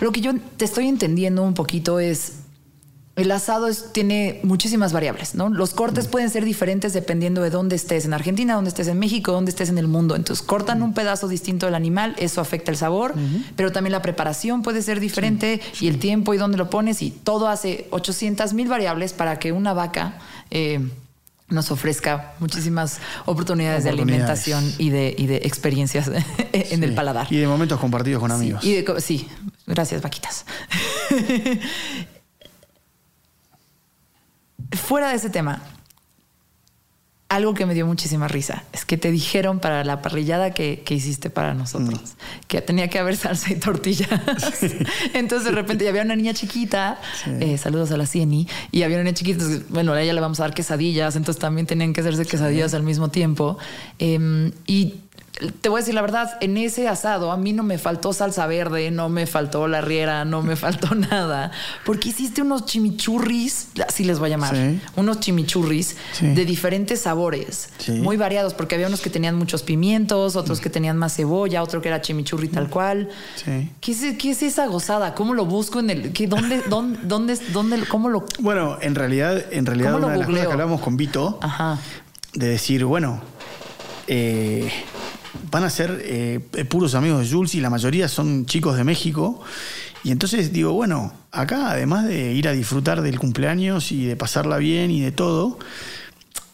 Lo que yo te estoy entendiendo un poquito es el asado tiene muchísimas variables, ¿no? Los cortes pueden ser diferentes dependiendo de dónde estés, en Argentina, dónde estés en México, dónde estés en el mundo. Entonces cortan un pedazo distinto del animal, eso afecta el sabor, pero también la preparación puede ser diferente y el tiempo y dónde lo pones y todo hace 800 mil variables para que una vaca eh, nos ofrezca muchísimas oportunidades, de alimentación y de, de experiencias [LAUGHS] en el paladar. Y de momentos compartidos con amigos. y sí, gracias vaquitas. [LAUGHS] fuera de ese tema, algo que me dio muchísima risa es que te dijeron para la parrillada que, hiciste para nosotros mm. que tenía que haber salsa y tortilla. Entonces de repente ya había una niña chiquita, eh, saludos a la Cieni, y había una niña chiquita, bueno, a ella le vamos a dar quesadillas, entonces también tenían que hacerse quesadillas al mismo tiempo. Em, y te voy a decir la verdad, en ese asado a mí no me faltó salsa verde, no me faltó la riera, no me [LAUGHS] faltó nada, porque hiciste unos chimichurris, así les voy a llamar, unos chimichurris de diferentes sabores, muy variados, porque había unos que tenían muchos pimientos, otros que tenían más cebolla, otro que era chimichurri tal cual. ¿Qué es, ¿Qué, es, esa gozada? ¿Cómo lo busco en el qué, dónde, [LAUGHS] dónde, dónde, dónde, cómo lo Bueno, en realidad, en realidad una de las cosas que hablamos con Vito, de decir, bueno, eh, van a ser eh, puros amigos de Jules y la mayoría son chicos de México. Y entonces digo, bueno, acá además de ir a disfrutar del cumpleaños y de pasarla bien y de todo,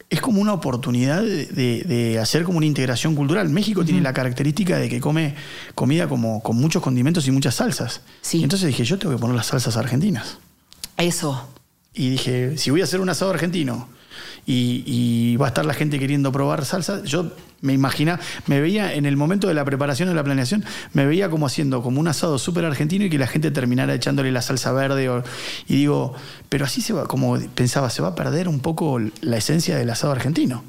es como una oportunidad de, hacer como una integración cultural. México tiene la característica de que come comida como con muchos condimentos y muchas salsas. Y entonces dije, yo tengo que poner las salsas argentinas. Eso. Y dije, si voy a hacer un asado argentino y, y va a estar la gente queriendo probar salsa, yo me imagina, me veía en el momento de la preparación de la planeación, me veía como haciendo como un asado súper argentino y que la gente terminara echándole la salsa verde. y digo, pero así se va, como pensaba, se va a perder un poco la esencia del asado argentino.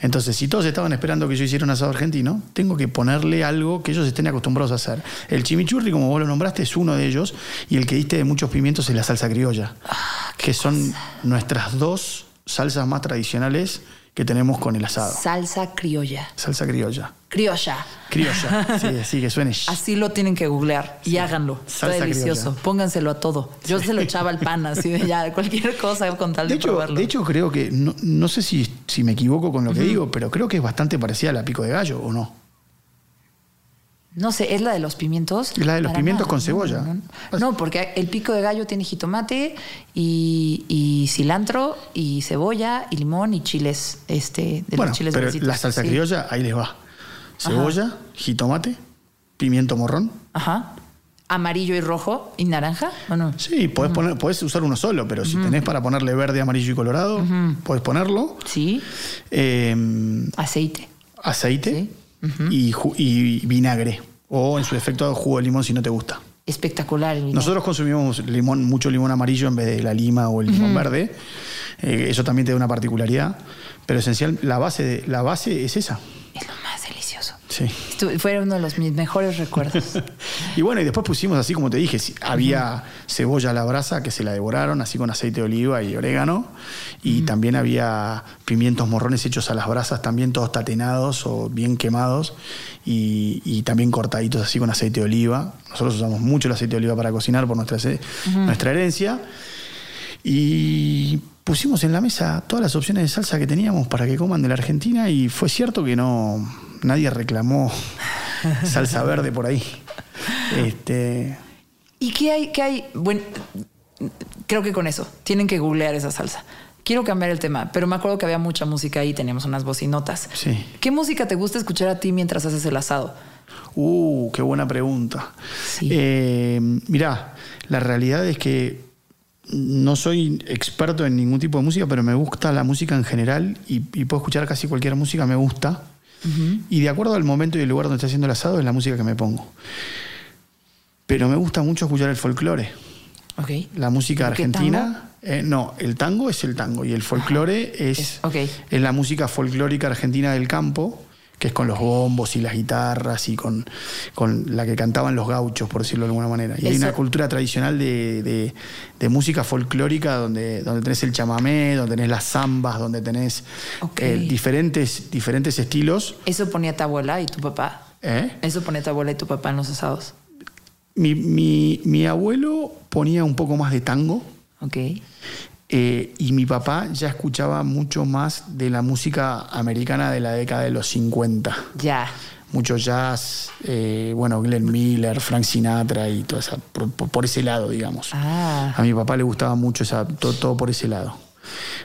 Entonces, si todos estaban esperando que yo hiciera un asado argentino, tengo que ponerle algo que ellos estén acostumbrados a hacer. El chimichurri, como vos lo nombraste, es uno de ellos, y el que diste de muchos pimientos es la salsa criolla, ah, que son nuestras dos salsas más tradicionales que tenemos con el asado. Salsa criolla. Salsa criolla. Criolla. Criolla. Sí, [LAUGHS] sí, que suene. Así lo tienen que googlear y háganlo. Está delicioso. Pónganselo a todo. Yo se lo echaba al pan, así de ya, cualquier cosa con tal de, hecho, probarlo. De hecho, creo que, no, sé si, si, me equivoco con lo que digo, pero creo que es bastante parecida a la pico de gallo, ¿o no? No sé, ¿es la de los pimientos? La de los pimientos con cebolla. No, porque el pico de gallo tiene jitomate y, cilantro y cebolla y limón y chiles, este, de los chiles pero la salsa criolla, ahí les va. Cebolla, jitomate, pimiento morrón. Ajá. Amarillo y rojo y naranja, ¿o no? Sí, podés, poner, podés usar uno solo, pero si tenés para ponerle verde, amarillo y colorado, podés ponerlo. Sí. Em, aceite. Aceite. Sí y, vinagre. O en su efecto jugo de limón si no te gusta. Espectacular. Nosotros consumimos limón, mucho limón amarillo en vez de la lima o el limón verde. Eh, eso también te da una particularidad. Pero esencial, la base, de, la base es esa. Es lo más delicioso. Sí. fue uno de los mis mejores recuerdos. [LAUGHS] y bueno, y después pusimos así como te dije, había cebolla a la brasa que se la devoraron, así con aceite de oliva y orégano. Y también había pimientos morrones hechos a las brasas, también todos tatenados o bien quemados. Y, también cortaditos así con aceite de oliva. Nosotros usamos mucho el aceite de oliva para cocinar por nuestra, nuestra herencia. Y pusimos en la mesa todas las opciones de salsa que teníamos para que coman de la Argentina y fue cierto que no nadie reclamó [LAUGHS] salsa verde por ahí. Este... ¿Y qué hay? Qué hay? Bueno, creo que con eso tienen que googlear esa salsa. Quiero cambiar el tema, pero me acuerdo que había mucha música ahí, teníamos unas bocinotas. Sí. ¿Qué música te gusta escuchar a ti mientras haces el asado? Uh, qué buena pregunta. Sí. Eh, mirá, la realidad es que no soy experto en ningún tipo de música, pero me gusta la música en general y, y puedo escuchar casi cualquier música, me gusta. Y de acuerdo al momento y el lugar donde está haciendo el asado es la música que me pongo. Pero me gusta mucho escuchar el folclore. La música argentina. Eh, no, el tango es el tango y el folclore es, es la música folclórica argentina del campo que es con los bombos y las guitarras y con, con la que cantaban los gauchos, por decirlo de alguna manera. Y hay una cultura tradicional de, música folclórica donde, donde tenés el chamamé, donde tenés las zambas, donde tenés eh, diferentes, diferentes estilos. ¿Eso ponía tu abuela y tu papá? ¿Eh? ¿Eso ponía tu abuela y tu papá en los asados? Mi, mi, mi abuelo ponía un poco más de tango. Ok. Eh, y mi papá ya escuchaba mucho más de la música americana de la década de los 50. Ya. Mucho jazz, eh, bueno, Glenn Miller, Frank Sinatra y todo eso, por, ese lado, digamos. Ah. A mi papá le gustaba mucho esa, todo por ese lado.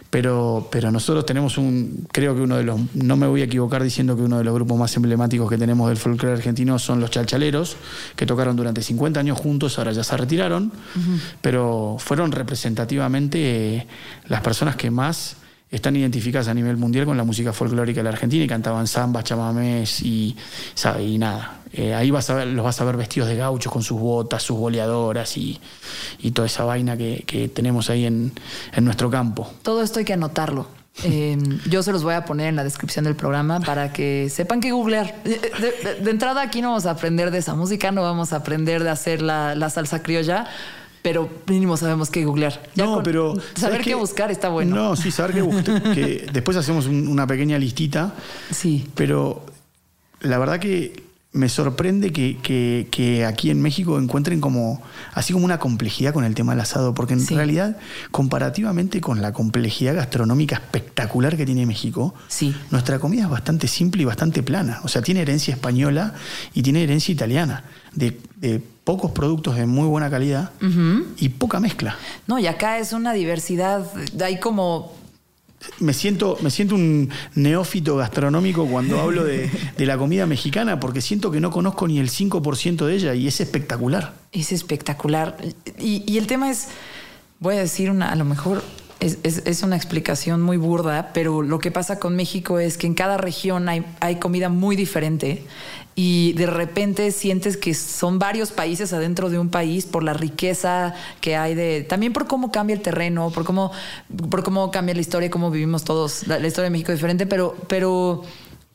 Pero, pero nosotros tenemos un, creo que uno de los, no me voy a equivocar diciendo que uno de los grupos más emblemáticos que tenemos del folclore argentino son los Chalchaleros, que tocaron durante 50 años juntos, ahora ya se retiraron, pero fueron representativamente eh, las personas que más están identificadas a nivel mundial con la música folclórica de la Argentina y cantaban zambas, chamamés y, y nada. Eh, ahí vas a ver, los vas a ver vestidos de gauchos con sus botas, sus boleadoras y, toda esa vaina que, tenemos ahí en, nuestro campo. Todo esto hay que anotarlo. Em, [LAUGHS] yo se los voy a poner en la descripción del programa para que sepan que googlear. De, entrada aquí no vamos a aprender de esa música, no vamos a aprender de hacer la, la salsa criolla, pero mínimo sabemos qué googlear. no, pero. Saber qué buscar está bueno. No, sí, saber qué buscar. [LAUGHS] que después hacemos una pequeña listita. Sí. Pero la verdad que me sorprende que, aquí en México encuentren como así como una complejidad con el tema del asado, porque en realidad, comparativamente con la complejidad gastronómica espectacular que tiene México, sí. nuestra comida es bastante simple y bastante plana. O sea, tiene herencia española y tiene herencia italiana, de, pocos productos de muy buena calidad y poca mezcla. No, y acá es una diversidad, hay como me siento, me siento un neófito gastronómico cuando hablo de, la comida mexicana, porque siento que no conozco ni el 5% de ella y es espectacular. Es espectacular. Y, el tema es, voy a decir una, a lo mejor es, una explicación muy burda, pero lo que pasa con México es que en cada región hay, hay comida muy diferente y de repente sientes que son varios países adentro de un país por la riqueza que hay de también por cómo cambia el terreno, por cómo por cómo cambia la historia, cómo vivimos todos la, historia de México es diferente, pero pero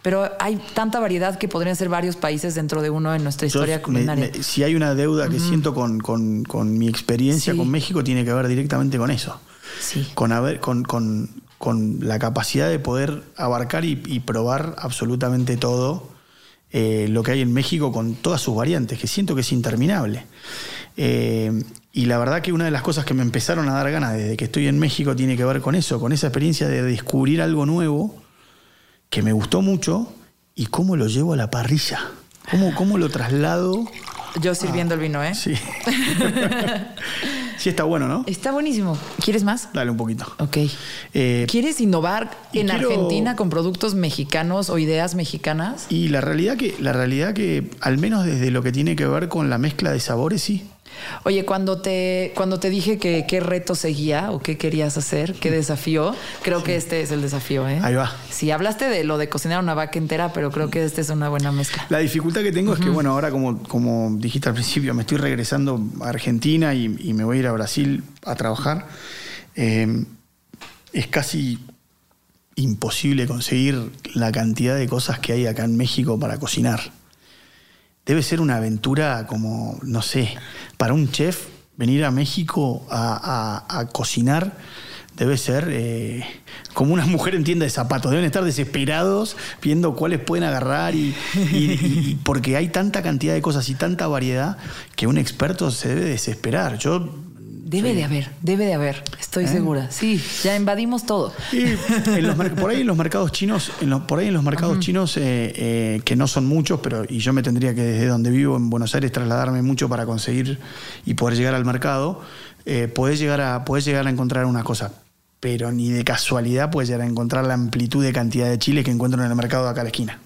pero hay tanta variedad que podrían ser varios países dentro de uno en nuestra historia culinaria. si hay una deuda que siento con, con, mi experiencia con México, tiene que ver directamente con eso. Sí. Con, haber, con, con, con la capacidad de poder abarcar y, y probar absolutamente todo eh, lo que hay en México con todas sus variantes, que siento que es interminable. Eh, y la verdad que una de las cosas que me empezaron a dar ganas desde que estoy en México tiene que ver con eso, con esa experiencia de descubrir algo nuevo que me gustó mucho y cómo lo llevo a la parrilla. ¿Cómo, cómo lo traslado? Yo sirviendo el vino, ¿eh? Sí. [LAUGHS] Sí, está bueno, ¿no? Está buenísimo. ¿Quieres más? Dale un poquito. Ok. Eh, ¿Quieres innovar en Argentina con productos mexicanos o ideas mexicanas? Y la realidad que, la realidad que, al menos desde lo que tiene que ver con la mezcla de sabores, sí. Oye, cuando te, cuando te dije que qué reto seguía o qué querías hacer, qué desafío, creo que este es el desafío, ¿eh? Ahí va. Sí, hablaste de lo de cocinar una vaca entera, pero creo que este es una buena mezcla. La dificultad que tengo es que, bueno, ahora como, como dijiste al principio, me estoy regresando a Argentina y, me voy a ir a Brasil a trabajar. Eh, es casi imposible conseguir la cantidad de cosas que hay acá en México para cocinar debe ser una aventura como, no sé, para un chef venir a México a, cocinar debe ser eh, como una [LAUGHS] mujer en tienda de zapatos. Deben estar desesperados viendo cuáles pueden agarrar y, porque hay tanta cantidad de cosas y tanta variedad que un experto se debe desesperar. Yo Debe de haber, debe de haber, estoy ¿Eh? segura. Sí, ya invadimos todo. por ahí en los mercados chinos, por ahí en los mercados chinos, eh, eh, que no son muchos, pero y yo me tendría que desde donde vivo en Buenos Aires trasladarme mucho para conseguir y poder llegar al mercado, podés, llegar a, llegar a encontrar una cosa. Pero ni de casualidad puedes llegar a encontrar la amplitud de cantidad de chiles que encuentro en el mercado de acá a la esquina.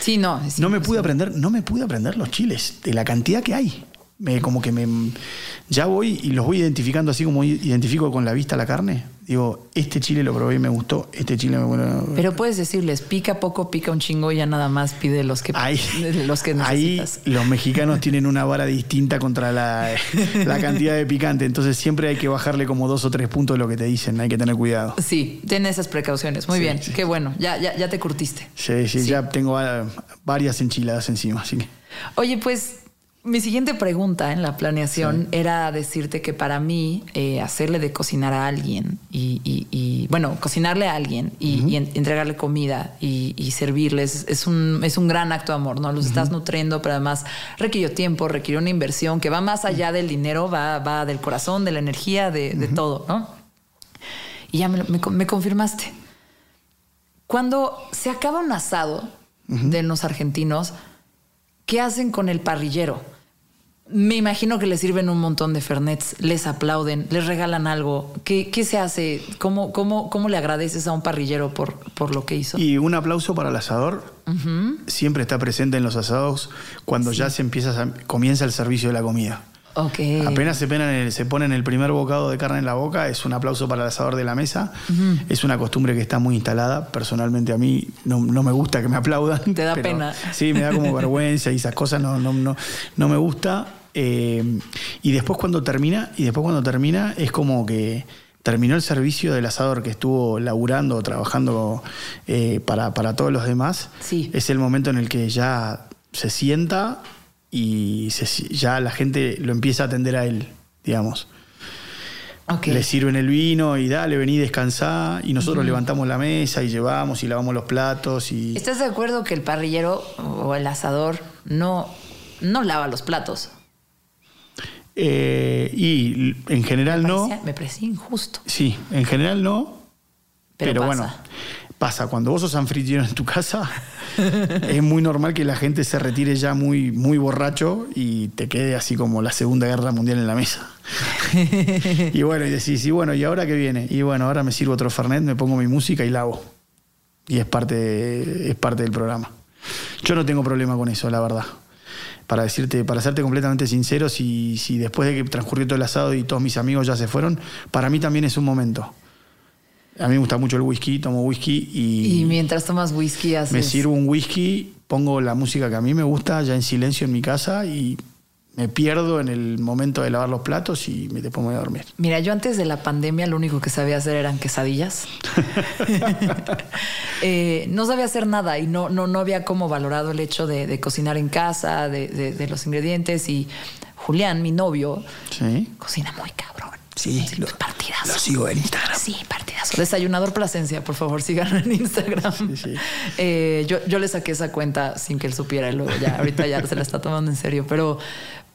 Sí, no. no me pude aprender, no me pude aprender los chiles, de la cantidad que hay me, como que me ya voy y los voy identificando así como identifico con la vista la carne. Digo, este chile lo probé y me gustó, este chile me bueno. Pero puedes decirles, pica poco, pica un chingo, y ya nada más pide los que, ahí, [LAUGHS] los que necesitas. Ahí los mexicanos tienen una vara distinta contra la, la, cantidad de picante, entonces siempre hay que bajarle como dos o tres puntos de lo que te dicen, hay que tener cuidado. Sí, ten esas precauciones. Muy bien, qué bueno, ya, ya, ya te curtiste. Sí, sí, ya tengo varias enchiladas encima, así que. Oye, pues mi siguiente pregunta en la planeación era decirte que para mí eh, hacerle de cocinar a alguien y, bueno, cocinarle a alguien y, entregarle comida y, servirles es un, es un gran acto de amor, ¿no? Los estás nutriendo, pero además requirió tiempo, requirió una inversión que va más allá del dinero, va, va del corazón, de la energía, de, todo, ¿no? Y ya me, confirmaste. Cuando se acaba un asado de los argentinos, ¿qué hacen con el parrillero? Me imagino que les sirven un montón de fernets, les aplauden, les regalan algo. ¿Qué, qué se hace? ¿Cómo, cómo, cómo le agradeces a un parrillero por, por lo que hizo? Y un aplauso para el asador. Siempre está presente en los asados cuando ya se empieza comienza el servicio de la comida. Apenas se, el, se ponen el primer bocado de carne en la boca, es un aplauso para el asador de la mesa. Es una costumbre que está muy instalada. Personalmente a mí no, me gusta que me aplaudan. Te da pena. Sí, me da como [LAUGHS] vergüenza y esas cosas no, no, no, no me gusta. Eh, y después cuando termina, y después cuando termina, es como que terminó el servicio del asador que estuvo laburando, trabajando eh, para, todos los demás. Sí. Es el momento en el que ya se sienta y ya la gente lo empieza a atender a él, digamos. Le sirven el vino y dale, vení, descansá. Y nosotros levantamos la mesa y llevamos y lavamos los platos. Y... ¿Estás de acuerdo que el parrillero o el asador no, no lava los platos? Eh, y en general no. Me parece injusto. Sí, en general no. Pero, bueno, pasa. Cuando vos sos anfitrión en tu casa, [LAUGHS] es muy normal que la gente se retire ya muy, muy borracho y te quede así como la Segunda Guerra Mundial en la mesa. [LAUGHS] y bueno, y decís, y bueno, ¿y ahora qué viene? Y bueno, ahora me sirvo otro Fernet, me pongo mi música y la hago. Y es parte, es parte del programa. Yo no tengo problema con eso, la verdad para decirte, para serte completamente sincero, si, si después de que transcurrió todo el asado y todos mis amigos ya se fueron, para mí también es un momento. A mí me gusta mucho el whisky, tomo whisky y. Y mientras tomas whisky haces. Me sirvo un whisky, pongo la música que a mí me gusta ya en silencio en mi casa y me pierdo en el momento de lavar los platos y me pongo a dormir. Mira, yo antes de la pandemia lo único que sabía hacer eran quesadillas. [LAUGHS] Eh, no sabía hacer nada y no, no, no había como valorado el hecho de, cocinar en casa, de, los ingredientes. Y Julián, mi novio, cocina muy cabrón. Sí, lo, partidazo. Lo sigo en Instagram. Sí, partidazo. Desayunador Plasencia, por favor, síganlo en Instagram. Sí, sí. [LAUGHS] Eh, yo, yo le saqué esa cuenta sin que él supiera y luego ya, ahorita ya se la está tomando en serio. Pero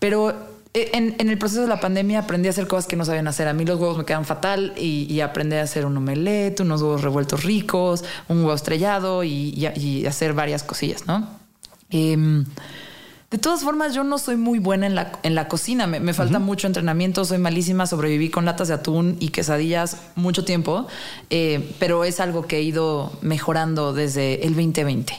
pero eh, en, el proceso de la pandemia aprendí a hacer cosas que no sabían hacer. A mí los huevos me quedan fatal y, aprendí a hacer un omelette, unos huevos revueltos ricos, un huevo estrellado y, hacer varias cosillas, ¿no? Em, de todas formas, yo no soy muy buena en la, en la cocina. Me, falta mucho entrenamiento, soy malísima, sobreviví con latas de atún y quesadillas mucho tiempo, eh, pero es algo que he ido mejorando desde el 2020.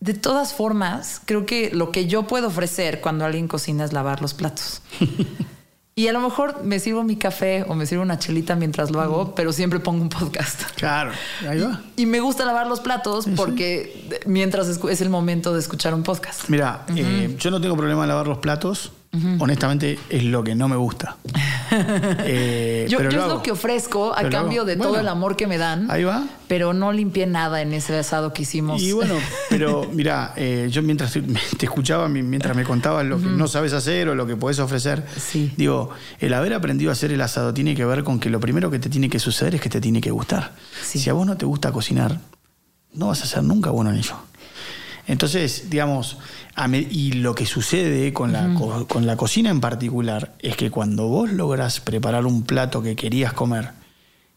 De todas formas, creo que lo que yo puedo ofrecer cuando alguien cocina es lavar los platos. [LAUGHS] y a lo mejor me sirvo mi café o me sirvo una chelita mientras lo hago, pero siempre pongo un podcast. Claro, ahí va. Y, me gusta lavar los platos porque mientras es el momento de escuchar un podcast. Mira, eh, yo no tengo problema en lavar los platos. Honestamente, es lo que no me gusta. [LAUGHS] Eh, yo, es lo que ofrezco a cambio de todo el amor que me dan. Ahí va. Pero no limpié nada en ese asado que hicimos. Y bueno, [LAUGHS] pero mira, eh, yo mientras te [LAUGHS] escuchaba, mientras me contabas lo que no sabes hacer o lo que puedes ofrecer, digo, el haber aprendido a hacer el asado tiene que ver con que lo primero que te tiene que suceder es que te tiene que gustar. Si a vos no te gusta cocinar, no vas a ser nunca bueno en ello. Entonces, digamos, y lo que sucede con la, con la cocina en particular es que cuando vos logras preparar un plato que querías comer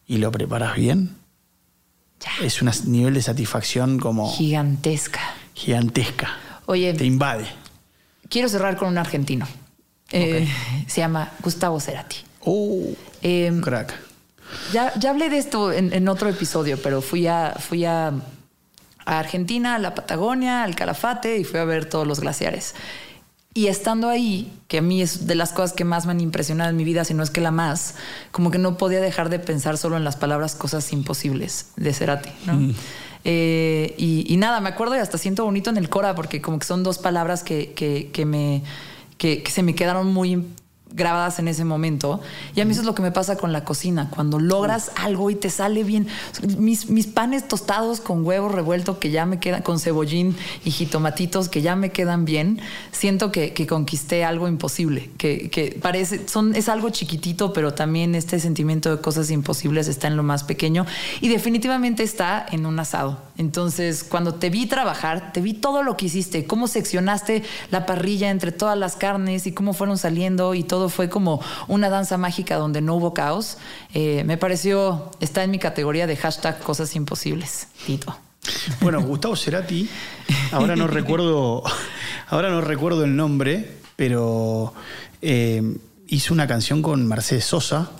y lo preparas bien, es un nivel de satisfacción como... Gigantesca. Gigantesca. Oye. Te invade. Quiero cerrar con un argentino. Eh, se llama Gustavo Cerati. Oh, em, crack. Ya, ya hablé de esto en, en otro episodio, pero fui a, fui a a Argentina, a la Patagonia, al Calafate y fui a ver todos los glaciares. Y estando ahí, que a mí es de las cosas que más me han impresionado en mi vida, si no es que la más, como que no podía dejar de pensar solo en las palabras cosas imposibles de Cerati, ¿no? Mm. Eh, y, nada, me acuerdo y hasta siento bonito en el Cora, porque como que son dos palabras que, que, me, que, que, se me quedaron muy grabadas en ese momento. Y a mí eso es lo que me pasa con la cocina. Cuando logras algo y te sale bien. Mis, mis panes tostados con huevo revuelto que ya me quedan, con cebollín y jitomatitos que ya me quedan bien, siento que, conquisté algo imposible. Que, que, parece, son, es algo chiquitito, pero también este sentimiento de cosas imposibles está en lo más pequeño. Y definitivamente está en un asado. Entonces, cuando te vi trabajar, te vi todo lo que hiciste, cómo seccionaste la parrilla entre todas las carnes y cómo fueron saliendo y todo fue como una danza mágica donde no hubo caos. Eh, me pareció, está en mi categoría de hashtag cosas imposibles, Tito. Bueno, Gustavo Cerati, ahora no [LAUGHS] recuerdo, ahora no recuerdo el nombre, pero eh, hizo una canción con Mercedes Sosa,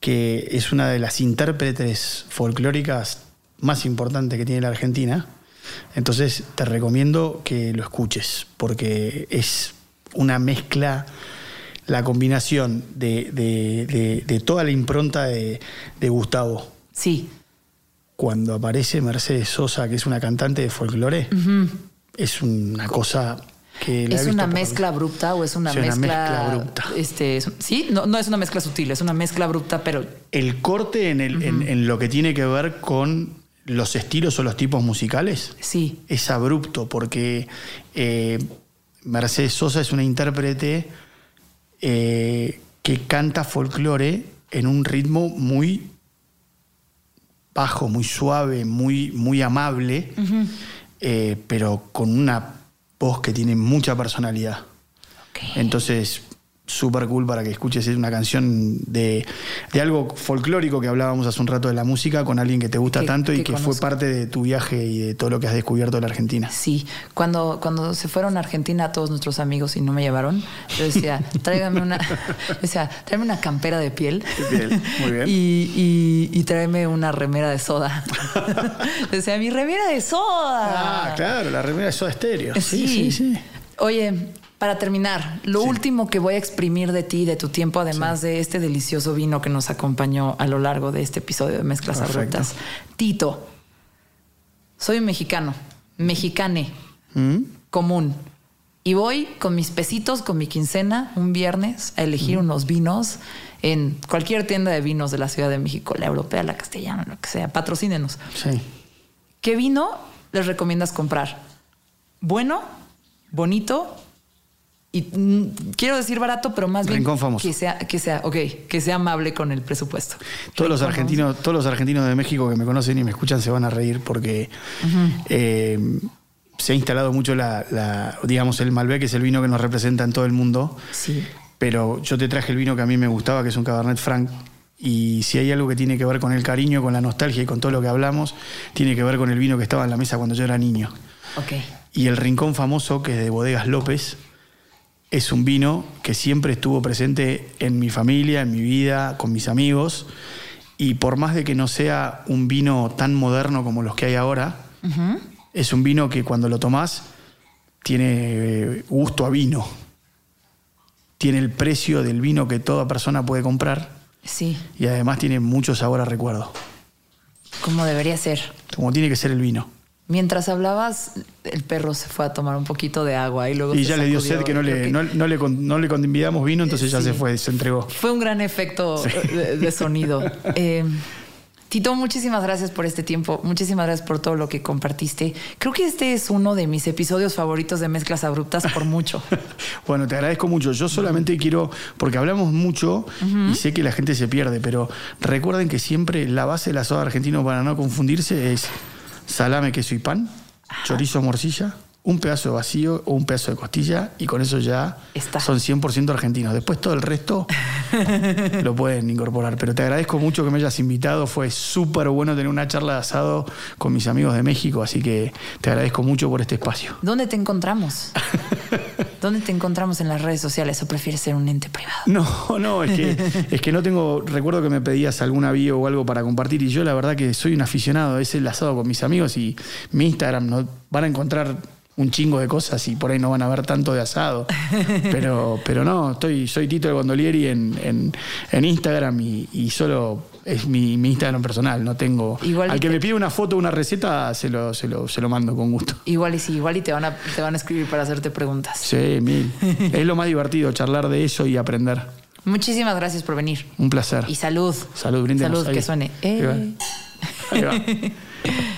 que es una de las intérpretes folclóricas más importantes que tiene la Argentina. Entonces te recomiendo que lo escuches, porque es una mezcla, la combinación de, toda la impronta de, Gustavo. Sí. Cuando aparece Mercedes Sosa, que es una cantante de folclore, es una cosa que... ¿Es una mezcla abrupta o es una, mezcla, abrupta? Este, sí, no, no, es una mezcla sutil, es una mezcla abrupta, pero... El corte en, el, en lo que tiene que ver con los estilos o los tipos musicales sí. es abrupto porque eh, Mercedes Sosa es una intérprete eh, que canta folclore en un ritmo muy bajo, muy suave, muy, muy amable, eh, pero con una voz que tiene mucha personalidad. Entonces, súper cool para que escuches una canción de, algo folclórico que hablábamos hace un rato de la música con alguien que te gusta tanto y que fue parte de tu viaje y de todo lo que has descubierto de la Argentina. Sí, cuando, cuando se fueron a Argentina todos nuestros amigos y no me llevaron, yo decía, [LAUGHS] tráigame una, [LAUGHS] tráeme una campera de piel, Muy bien. [LAUGHS] Y, y, tráeme una remera de soda. decía, mi remera de soda. Ah, claro, la remera de soda estéreo. sí, sí. sí. Oye, para terminar, lo último que voy a exprimir de ti, de tu tiempo, además de este delicioso vino que nos acompañó a lo largo de este episodio de Mezclas Abruptas. Tito, soy un mexicano, mexicane, ¿Mm? común. Y voy con mis pesitos, con mi quincena, un viernes, a elegir ¿Mm? unos vinos en cualquier tienda de vinos de la Ciudad de México, la europea, la castellana, lo que sea. Patrocínenos. Sí. ¿Qué vino les recomiendas comprar? Bueno, bonito y mm, quiero decir barato, pero más bien que sea, que sea, ok, que sea amable con el presupuesto. Todos los argentinos, todos los argentinos de México que me conocen y me escuchan se van a reír porque eh, se ha instalado mucho la, digamos, el Malbec es el vino que nos representa en todo el mundo. Sí. Pero yo te traje el vino que a mí me gustaba, que es un Cabernet Franc. Y si hay algo que tiene que ver con el cariño, con la nostalgia y con todo lo que hablamos, tiene que ver con el vino que estaba en la mesa cuando yo era niño. Ok. Y el rincón famoso, que es de Bodegas López, es un vino que siempre estuvo presente en mi familia, en mi vida, con mis amigos. Y por más de que no sea un vino tan moderno como los que hay ahora, es un vino que cuando lo tomás tiene eh, gusto a vino. Tiene el precio del vino que toda persona puede comprar. Sí. Y además tiene mucho sabor a recuerdo. Como debería ser. Como tiene que ser el vino. Mientras hablabas, el perro se fue a tomar un poquito de agua y luego. Y ya le dio sed que no le, no, le, no le convidamos vino, entonces ya se fue, se entregó. Fue un gran efecto de, sonido. [LAUGHS] Eh, Tito, muchísimas gracias por este tiempo. Muchísimas gracias por todo lo que compartiste. Creo que este es uno de mis episodios favoritos de Mezclas Abruptas por mucho. [LAUGHS] bueno, te agradezco mucho. Yo solamente quiero, porque hablamos mucho y sé que la gente se pierde, pero recuerden que siempre la base del asado argentino, para no confundirse, es salame, queso y pan, chorizo, morcilla, un pedazo de vacío o un pedazo de costilla y con eso ya son 100% argentinos. Después todo el resto [LAUGHS] lo pueden incorporar. Pero te agradezco mucho que me hayas invitado. Fue súper bueno tener una charla de asado con mis amigos de México, así que te agradezco mucho por este espacio. ¿Dónde te encontramos? [LAUGHS] ¿Dónde te encontramos en las redes sociales o prefieres ser un ente privado? No, no, es que, [LAUGHS] es que no tengo. Recuerdo que me pedías alguna bio o algo para compartir y yo la verdad que soy un aficionado. Es el asado con mis amigos y mi Instagram no van a encontrar un chingo de cosas y por ahí no van a ver tanto de asado. [LAUGHS] Pero, pero no, estoy, soy Tito de Gondolieri en, en, Instagram y, solo es mi, Instagram personal, no tengo. Igual al que me pide una foto o una receta, se lo, se, lo, se lo mando con gusto. Igual y sí, igual y te van a, te van a escribir para hacerte preguntas. Sí, mil. es lo más divertido, charlar de eso y aprender. Muchísimas gracias por venir. Un placer. Y salud. Salud, brindemos. Salud, que suene. Eh. Ahí va. [LAUGHS]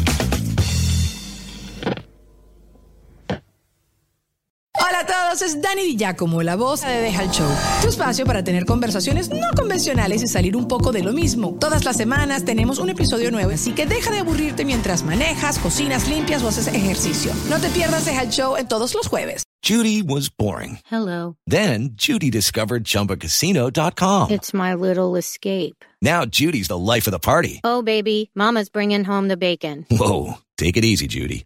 Es Dani Di Giacomo, la voz de Deja el Show. Tu espacio para tener conversaciones no convencionales y salir un poco de lo mismo. Todas las semanas tenemos un episodio nuevo, así que deja de aburrirte mientras manejas, cocinas, limpias o haces ejercicio. No te pierdas Deja el Show en todos los jueves. Judy was boring. Hello. Then Judy discovered ChumbaCasino.com. It's my little escape. Now Judy's the life of the party. Oh, baby, Mama's bringing home the bacon. Whoa, take it easy, Judy.